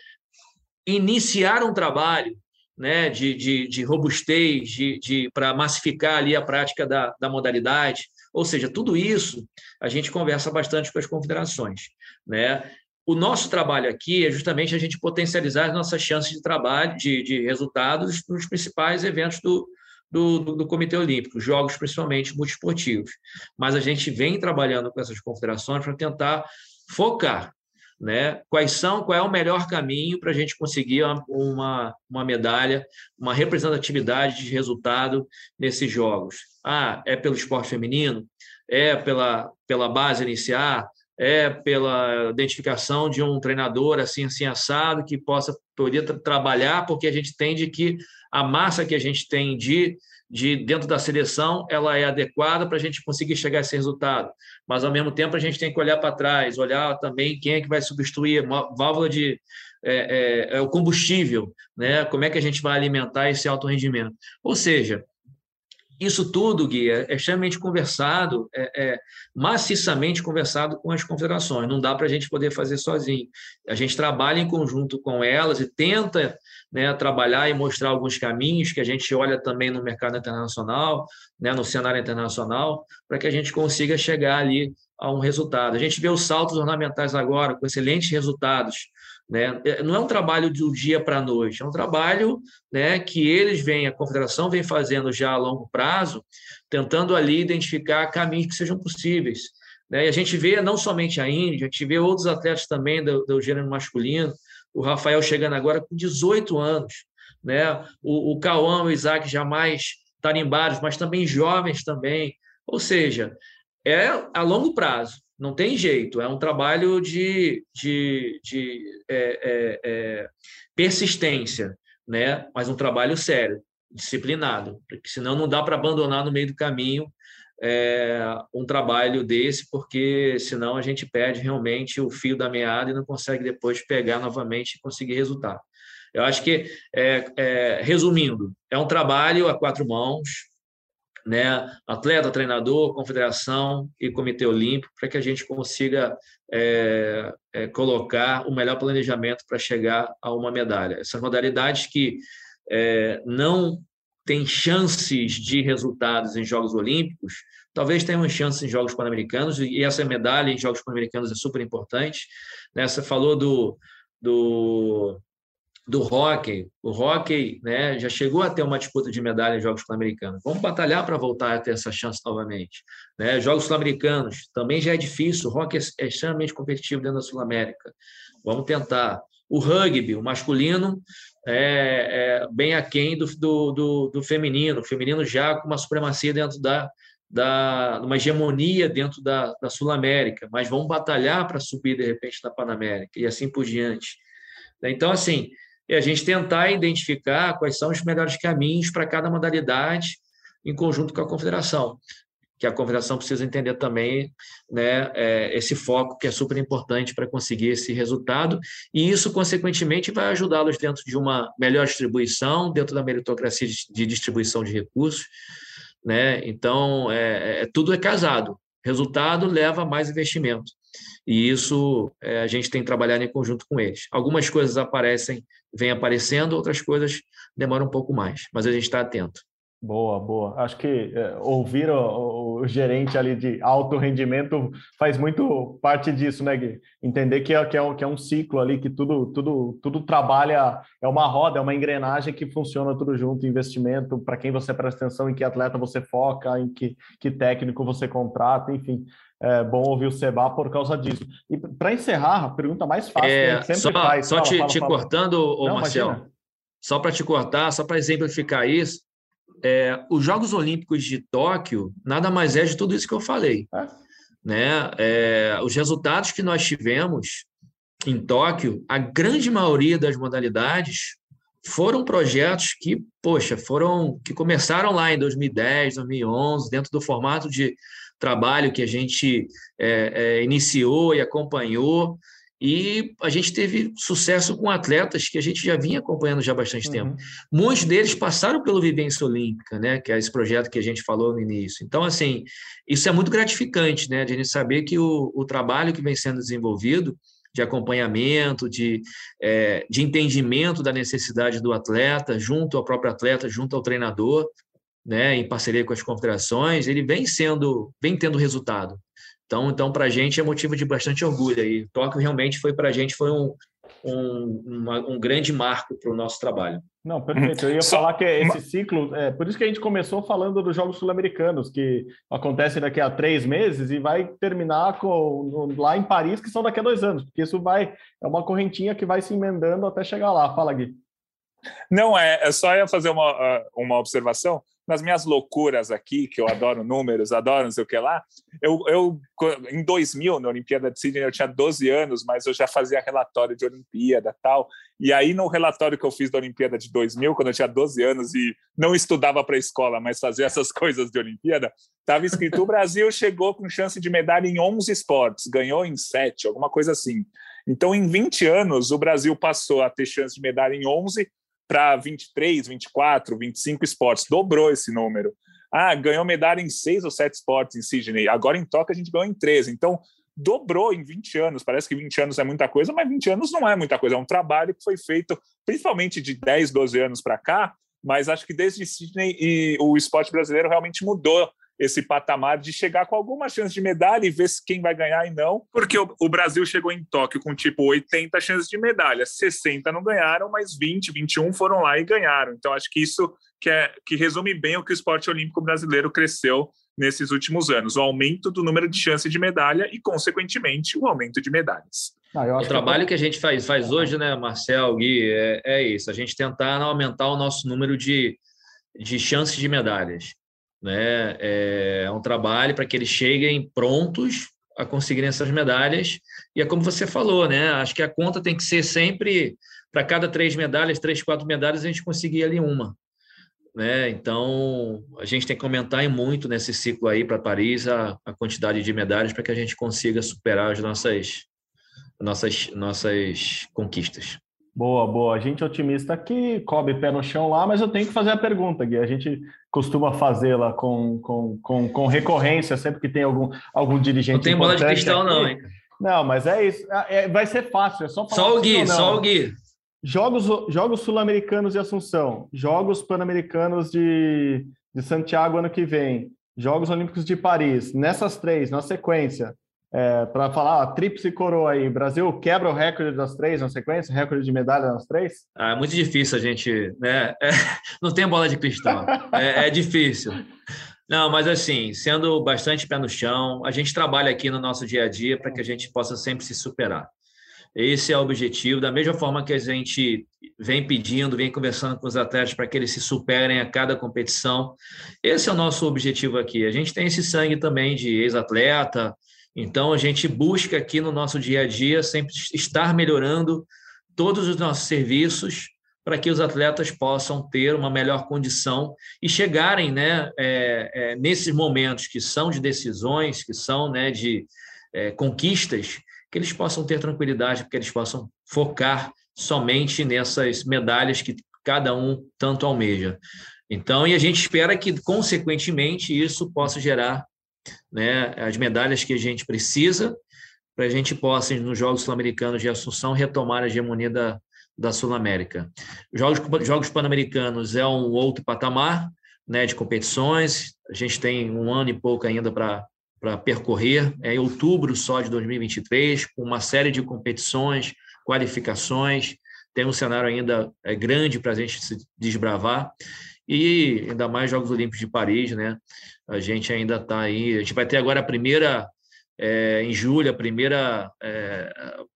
iniciar um trabalho né, de, de, de robustez, de, de para massificar ali a prática da, da modalidade. Ou seja, tudo isso a gente conversa bastante com as confederações. Né? O nosso trabalho aqui é justamente a gente potencializar as nossas chances de trabalho, de, de resultados nos principais eventos do, do, do, do, Comitê Olímpico, jogos principalmente multiesportivos. Mas a gente vem trabalhando com essas confederações para tentar focar né? Quais são, qual é o melhor caminho para a gente conseguir uma, uma medalha, uma representatividade de resultado nesses jogos? Ah, é pelo esporte feminino? É pela, pela base iniciar? É pela identificação de um treinador assim, assim assado que possa poder tra trabalhar, porque a gente entende que a massa que a gente tem de de dentro da seleção ela é adequada para a gente conseguir chegar a esse resultado. Mas ao mesmo tempo a gente tem que olhar para trás, olhar também quem é que vai substituir uma válvula de é, é, é, o combustível, né? Como é que a gente vai alimentar esse alto rendimento? Ou seja, isso tudo, Gui, é, é extremamente conversado, é, é, maciçamente conversado com as confederações. Não dá para a gente poder fazer sozinho. A gente trabalha em conjunto com elas e tenta né, trabalhar e mostrar alguns caminhos que a gente olha também no mercado internacional, né, no cenário internacional, para que a gente consiga chegar ali a um resultado. A gente vê os saltos ornamentais agora com excelentes resultados né? É, não é um trabalho do dia para a noite, é um trabalho né, que eles vêm, a confederação vem fazendo já a longo prazo, tentando ali identificar caminhos que sejam possíveis. Né? E a gente vê não somente a Índia, a gente vê outros atletas também do, do gênero masculino, o Rafael chegando agora com 18 anos, né? o, o Cauã o Isaac jamais tarimbados, mas também jovens também. Ou seja, é a longo prazo. Não tem jeito, é um trabalho de, de, de é, é, é, persistência, né? mas um trabalho sério, disciplinado, porque senão não dá para abandonar no meio do caminho é, um trabalho desse, porque senão a gente perde realmente o fio da meada e não consegue depois pegar novamente e conseguir resultado. Eu acho que, é, é, resumindo, é um trabalho a quatro mãos, né, atleta, treinador, confederação e comitê olímpico, para que a gente consiga é, é, colocar o melhor planejamento para chegar a uma medalha. Essas modalidades que é, não têm chances de resultados em Jogos Olímpicos, talvez tenham chances em Jogos Pan-Americanos, e essa medalha em Jogos Pan-Americanos é super importante. Né? Você falou do, do do hockey. O hockey né, já chegou a ter uma disputa de medalha em Jogos Sul-Americanos. Vamos batalhar para voltar a ter essa chance novamente. Né? Jogos Sul-Americanos também já é difícil. O hockey é extremamente competitivo dentro da Sul-América. Vamos tentar. O rugby, o masculino, é, é bem aquém do, do, do, do feminino. O feminino já com uma supremacia dentro da, da uma hegemonia dentro da, da Sul-América, mas vamos batalhar para subir de repente na Panamérica e assim por diante. Então, assim, e a gente tentar identificar quais são os melhores caminhos para cada modalidade em conjunto com a confederação. Que a confederação precisa entender também né, é, esse foco que é super importante para conseguir esse resultado, e isso, consequentemente, vai ajudá-los dentro de uma melhor distribuição, dentro da meritocracia de distribuição de recursos. Né? Então, é, é tudo é casado. Resultado leva a mais investimento. E isso é, a gente tem trabalhado em conjunto com eles. Algumas coisas aparecem, vêm aparecendo, outras coisas demoram um pouco mais, mas a gente está atento. Boa, boa. Acho que é, ouvir o, o, gerente ali de alto rendimento faz muito parte disso, né, Gui? Entender que é, que, é um, que é um ciclo ali, que tudo, tudo, tudo trabalha, é uma roda, é uma engrenagem que funciona tudo junto, investimento, para quem você presta atenção, em que atleta você foca, em que, que técnico você contrata, enfim. É bom ouvir o Seba por causa disso. E para encerrar, a pergunta mais fácil é, que a gente sempre só, faz. Só fala, te, fala, te fala. cortando, Não, Marcel, imagina. só para te cortar, só para exemplificar isso, é, os Jogos Olímpicos de Tóquio nada mais é de tudo isso que eu falei. É. Né? É, os resultados que nós tivemos em Tóquio, a grande maioria das modalidades foram projetos que, poxa, foram que começaram lá em 2010, 2011, dentro do formato de trabalho que a gente é, é, iniciou e acompanhou, e a gente teve sucesso com atletas que a gente já vinha acompanhando já há bastante uhum. tempo. Muitos deles passaram pelo Vivência Olímpica, né, que é esse projeto que a gente falou no início. Então, assim, isso é muito gratificante, né, de a gente saber que o, o trabalho que vem sendo desenvolvido de acompanhamento, de, é, de entendimento da necessidade do atleta, junto ao próprio atleta, junto ao treinador, né, em parceria com as confederações, ele vem sendo, vem tendo resultado. Então, então para a gente é motivo de bastante orgulho. E Tóquio realmente foi para a gente foi um, um, uma, um grande marco para o nosso trabalho. Não, perfeito. Eu ia <laughs> Só falar que esse ciclo, é por isso que a gente começou falando dos Jogos Sul-Americanos, que acontecem daqui a três meses e vai terminar com, lá em Paris, que são daqui a dois anos, porque isso vai, é uma correntinha que vai se emendando até chegar lá. Fala, Gui. Não, é, é só ia fazer uma, uma observação nas minhas loucuras aqui, que eu adoro números, adoro não sei o que lá, eu, eu em 2000, na Olimpíada de Sydney, eu tinha 12 anos, mas eu já fazia relatório de Olimpíada tal. E aí, no relatório que eu fiz da Olimpíada de 2000, quando eu tinha 12 anos e não estudava para a escola, mas fazia essas <laughs> coisas de Olimpíada, estava escrito: o Brasil chegou com chance de medalha em 11 esportes, ganhou em 7, alguma coisa assim. Então, em 20 anos, o Brasil passou a ter chance de medalha em 11 para 23, 24, 25 esportes. Dobrou esse número. Ah, ganhou medalha em seis ou sete esportes em Sydney. Agora em Tóquio a gente ganhou em 13. Então, dobrou em 20 anos. Parece que 20 anos é muita coisa, mas 20 anos não é muita coisa. É um trabalho que foi feito, principalmente de 10, 12 anos para cá, mas acho que desde Sydney e o esporte brasileiro realmente mudou esse patamar de chegar com alguma chance de medalha e ver se quem vai ganhar e não, porque o, o, Brasil chegou em Tóquio com tipo 80 chances de medalha, 60 não ganharam, mas 20, 21 foram lá e ganharam. Então acho que isso que, é, que resume bem o que o esporte olímpico brasileiro cresceu nesses últimos anos, o aumento do número de chances de medalha e, consequentemente, o aumento de medalhas. Ah, o trabalho que, que, a gente faz, faz hoje, né, Marcel, Gui, é, é isso, a gente tentar aumentar o nosso número de, de chances de medalhas né? É um trabalho para que eles cheguem prontos a conseguirem essas medalhas. E é como você falou, né? Acho que a conta tem que ser sempre para cada três medalhas, três, quatro medalhas, a gente conseguir ali uma. Né? Então, a gente tem que aumentar muito nesse ciclo aí para Paris a, a quantidade de medalhas para que a gente consiga superar as nossas, nossas, nossas conquistas. Boa, boa. A gente é otimista que cobre pé no chão lá, mas eu tenho que fazer a pergunta, Gui. A gente costuma fazê-la com, com, com, com, recorrência, sempre que tem algum, algum dirigente. Não tem bola de cristal, aqui. não, hein? Não, mas é isso. É, é vai ser fácil, é só falar. Só o Gui, só o Gui. Jogos, Jogos Sul-Americanos de Assunção, Jogos Pan-Americanos de, de Santiago ano que vem, Jogos Olímpicos de Paris, nessas três, na sequência, é, para falar, a tríplice coroa aí, Brasil quebra o recorde das três na sequência, recorde de medalha nas três? Ah, é muito difícil a gente, né? É, <laughs> não tem bola de cristal, é, é, difícil. Não, mas assim, sendo bastante pé no chão, a gente trabalha aqui no nosso dia a dia para que a gente possa sempre se superar. Esse é o objetivo, da mesma forma que a gente vem pedindo, vem conversando com os atletas para que eles se superem a cada competição. Esse é o nosso objetivo aqui. A gente tem esse sangue também de ex-atleta, então, a gente busca aqui no nosso dia a dia sempre estar melhorando todos os nossos serviços para que os atletas possam ter uma melhor condição e chegarem né, é, é, nesses momentos que são de decisões, que são né, de é, conquistas, que eles possam ter tranquilidade, que eles possam focar somente nessas medalhas que cada um tanto almeja. Então, e a gente espera que, consequentemente, isso possa gerar né, as medalhas que a gente precisa para a gente possa, nos Jogos Sul-Americanos de Assunção, retomar a hegemonia da, da Sul-América. Jogos, Jogos Pan-Americanos é um outro patamar né, de competições, a gente tem um ano e pouco ainda para para percorrer, é em outubro só de 2023, com uma série de competições, qualificações, tem um cenário ainda é, grande para a gente se desbravar, e ainda mais Jogos Olímpicos de Paris, né? A gente ainda está aí, a gente vai ter agora a primeira é, em julho, a primeira é,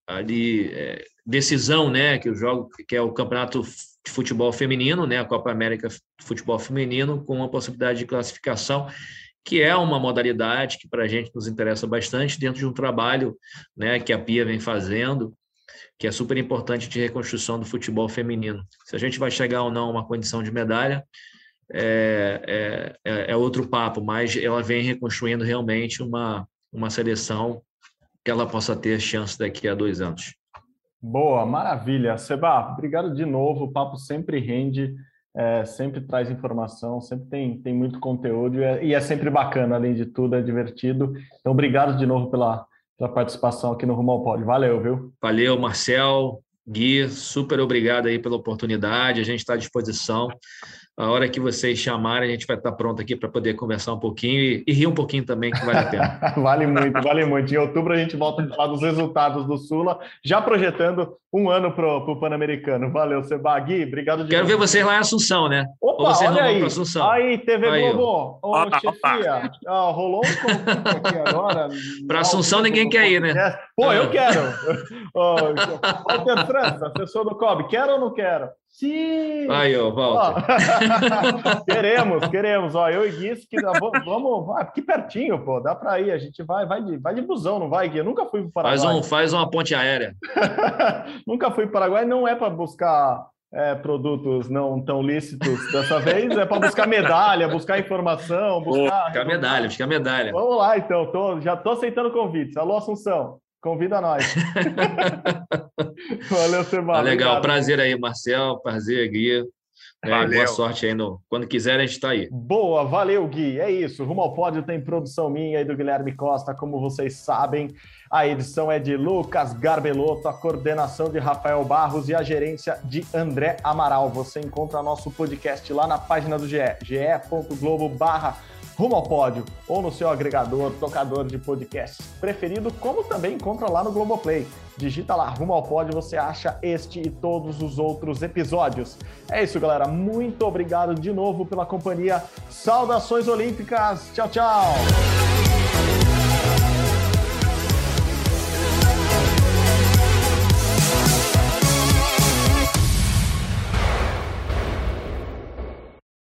ali, é, decisão, né, que o jogo, que é o campeonato de futebol feminino, né, a Copa América de Futebol Feminino, com uma possibilidade de classificação, que é uma modalidade que para a gente nos interessa bastante dentro de um trabalho, né, que a Pia vem fazendo, que é super importante de reconstrução do futebol feminino. Se a gente vai chegar ou não a uma condição de medalha, é, é, é, é outro papo, mas ela vem reconstruindo realmente uma, uma seleção que ela possa ter chance daqui a dois anos. Boa, maravilha. Seba, obrigado de novo. O papo sempre rende, é, sempre traz informação, sempre tem, tem muito conteúdo e é, e é, sempre bacana, além de tudo, é divertido. Então, obrigado de novo pela, pela participação aqui no Rumo ao Pódio. Valeu, viu? Valeu, Marcel, Gui, super obrigado aí pela oportunidade. A gente está à disposição a hora que vocês chamarem, a gente vai estar pronto aqui para poder conversar um pouquinho e, e, rir um pouquinho também, que vale a pena. <laughs> vale muito, vale muito. Em outubro a gente volta a falar dos resultados do Sula, já projetando um ano para o Pan-Americano. Valeu, Sebagui, obrigado de Quero ver vocês lá em Assunção, né? Opa, Ou vocês olha aí. Assunção. Aí, TV aí, Globo. Ô, oh, chefia, oh, rolou um aqui agora. <laughs> para Assunção ninguém quer ir, né? Pô, eu quero. <laughs> oh, Walter França, assessor do COB, quero ou não quero? Sim! Aí, ó, Walter. Ó, <laughs> queremos, queremos. Ó, eu e Gui, que vamos, vai, aqui pertinho, pô, dá para ir. A gente vai, vai de, vai de busão, não vai, Gui? Eu nunca fui para o Paraguai. Faz, um, faz uma ponte aérea. <laughs> nunca fui para o Paraguai, não é para buscar é, produtos não tão lícitos dessa vez, é para buscar medalha, buscar informação, buscar. Buscar medalha, buscar medalha. Vamos lá, então, tô, já estou aceitando convites. Alô, Assunção. Convida nós. <laughs> Valeu, Seba. Ah, legal, prazer aí, Marcel. Prazer, Gui. É, boa sorte aí no. Quando quiser, a gente está aí. Boa, valeu, Gui. É isso. Rumo ao pódio tem produção minha e do Guilherme Costa, como vocês sabem. A edição é de Lucas Garbelotto, a coordenação de Rafael Barros e a gerência de André Amaral. Você encontra nosso podcast lá na página do GE, ge.globo barra rumo ao pódio ou no seu agregador, tocador de podcasts preferido, como também encontra lá no Globoplay. Digita lá, rumo ao pódio, você acha este e todos os outros episódios. É isso, galera. Muito obrigado de novo pela companhia. Saudações olímpicas. Tchau, tchau.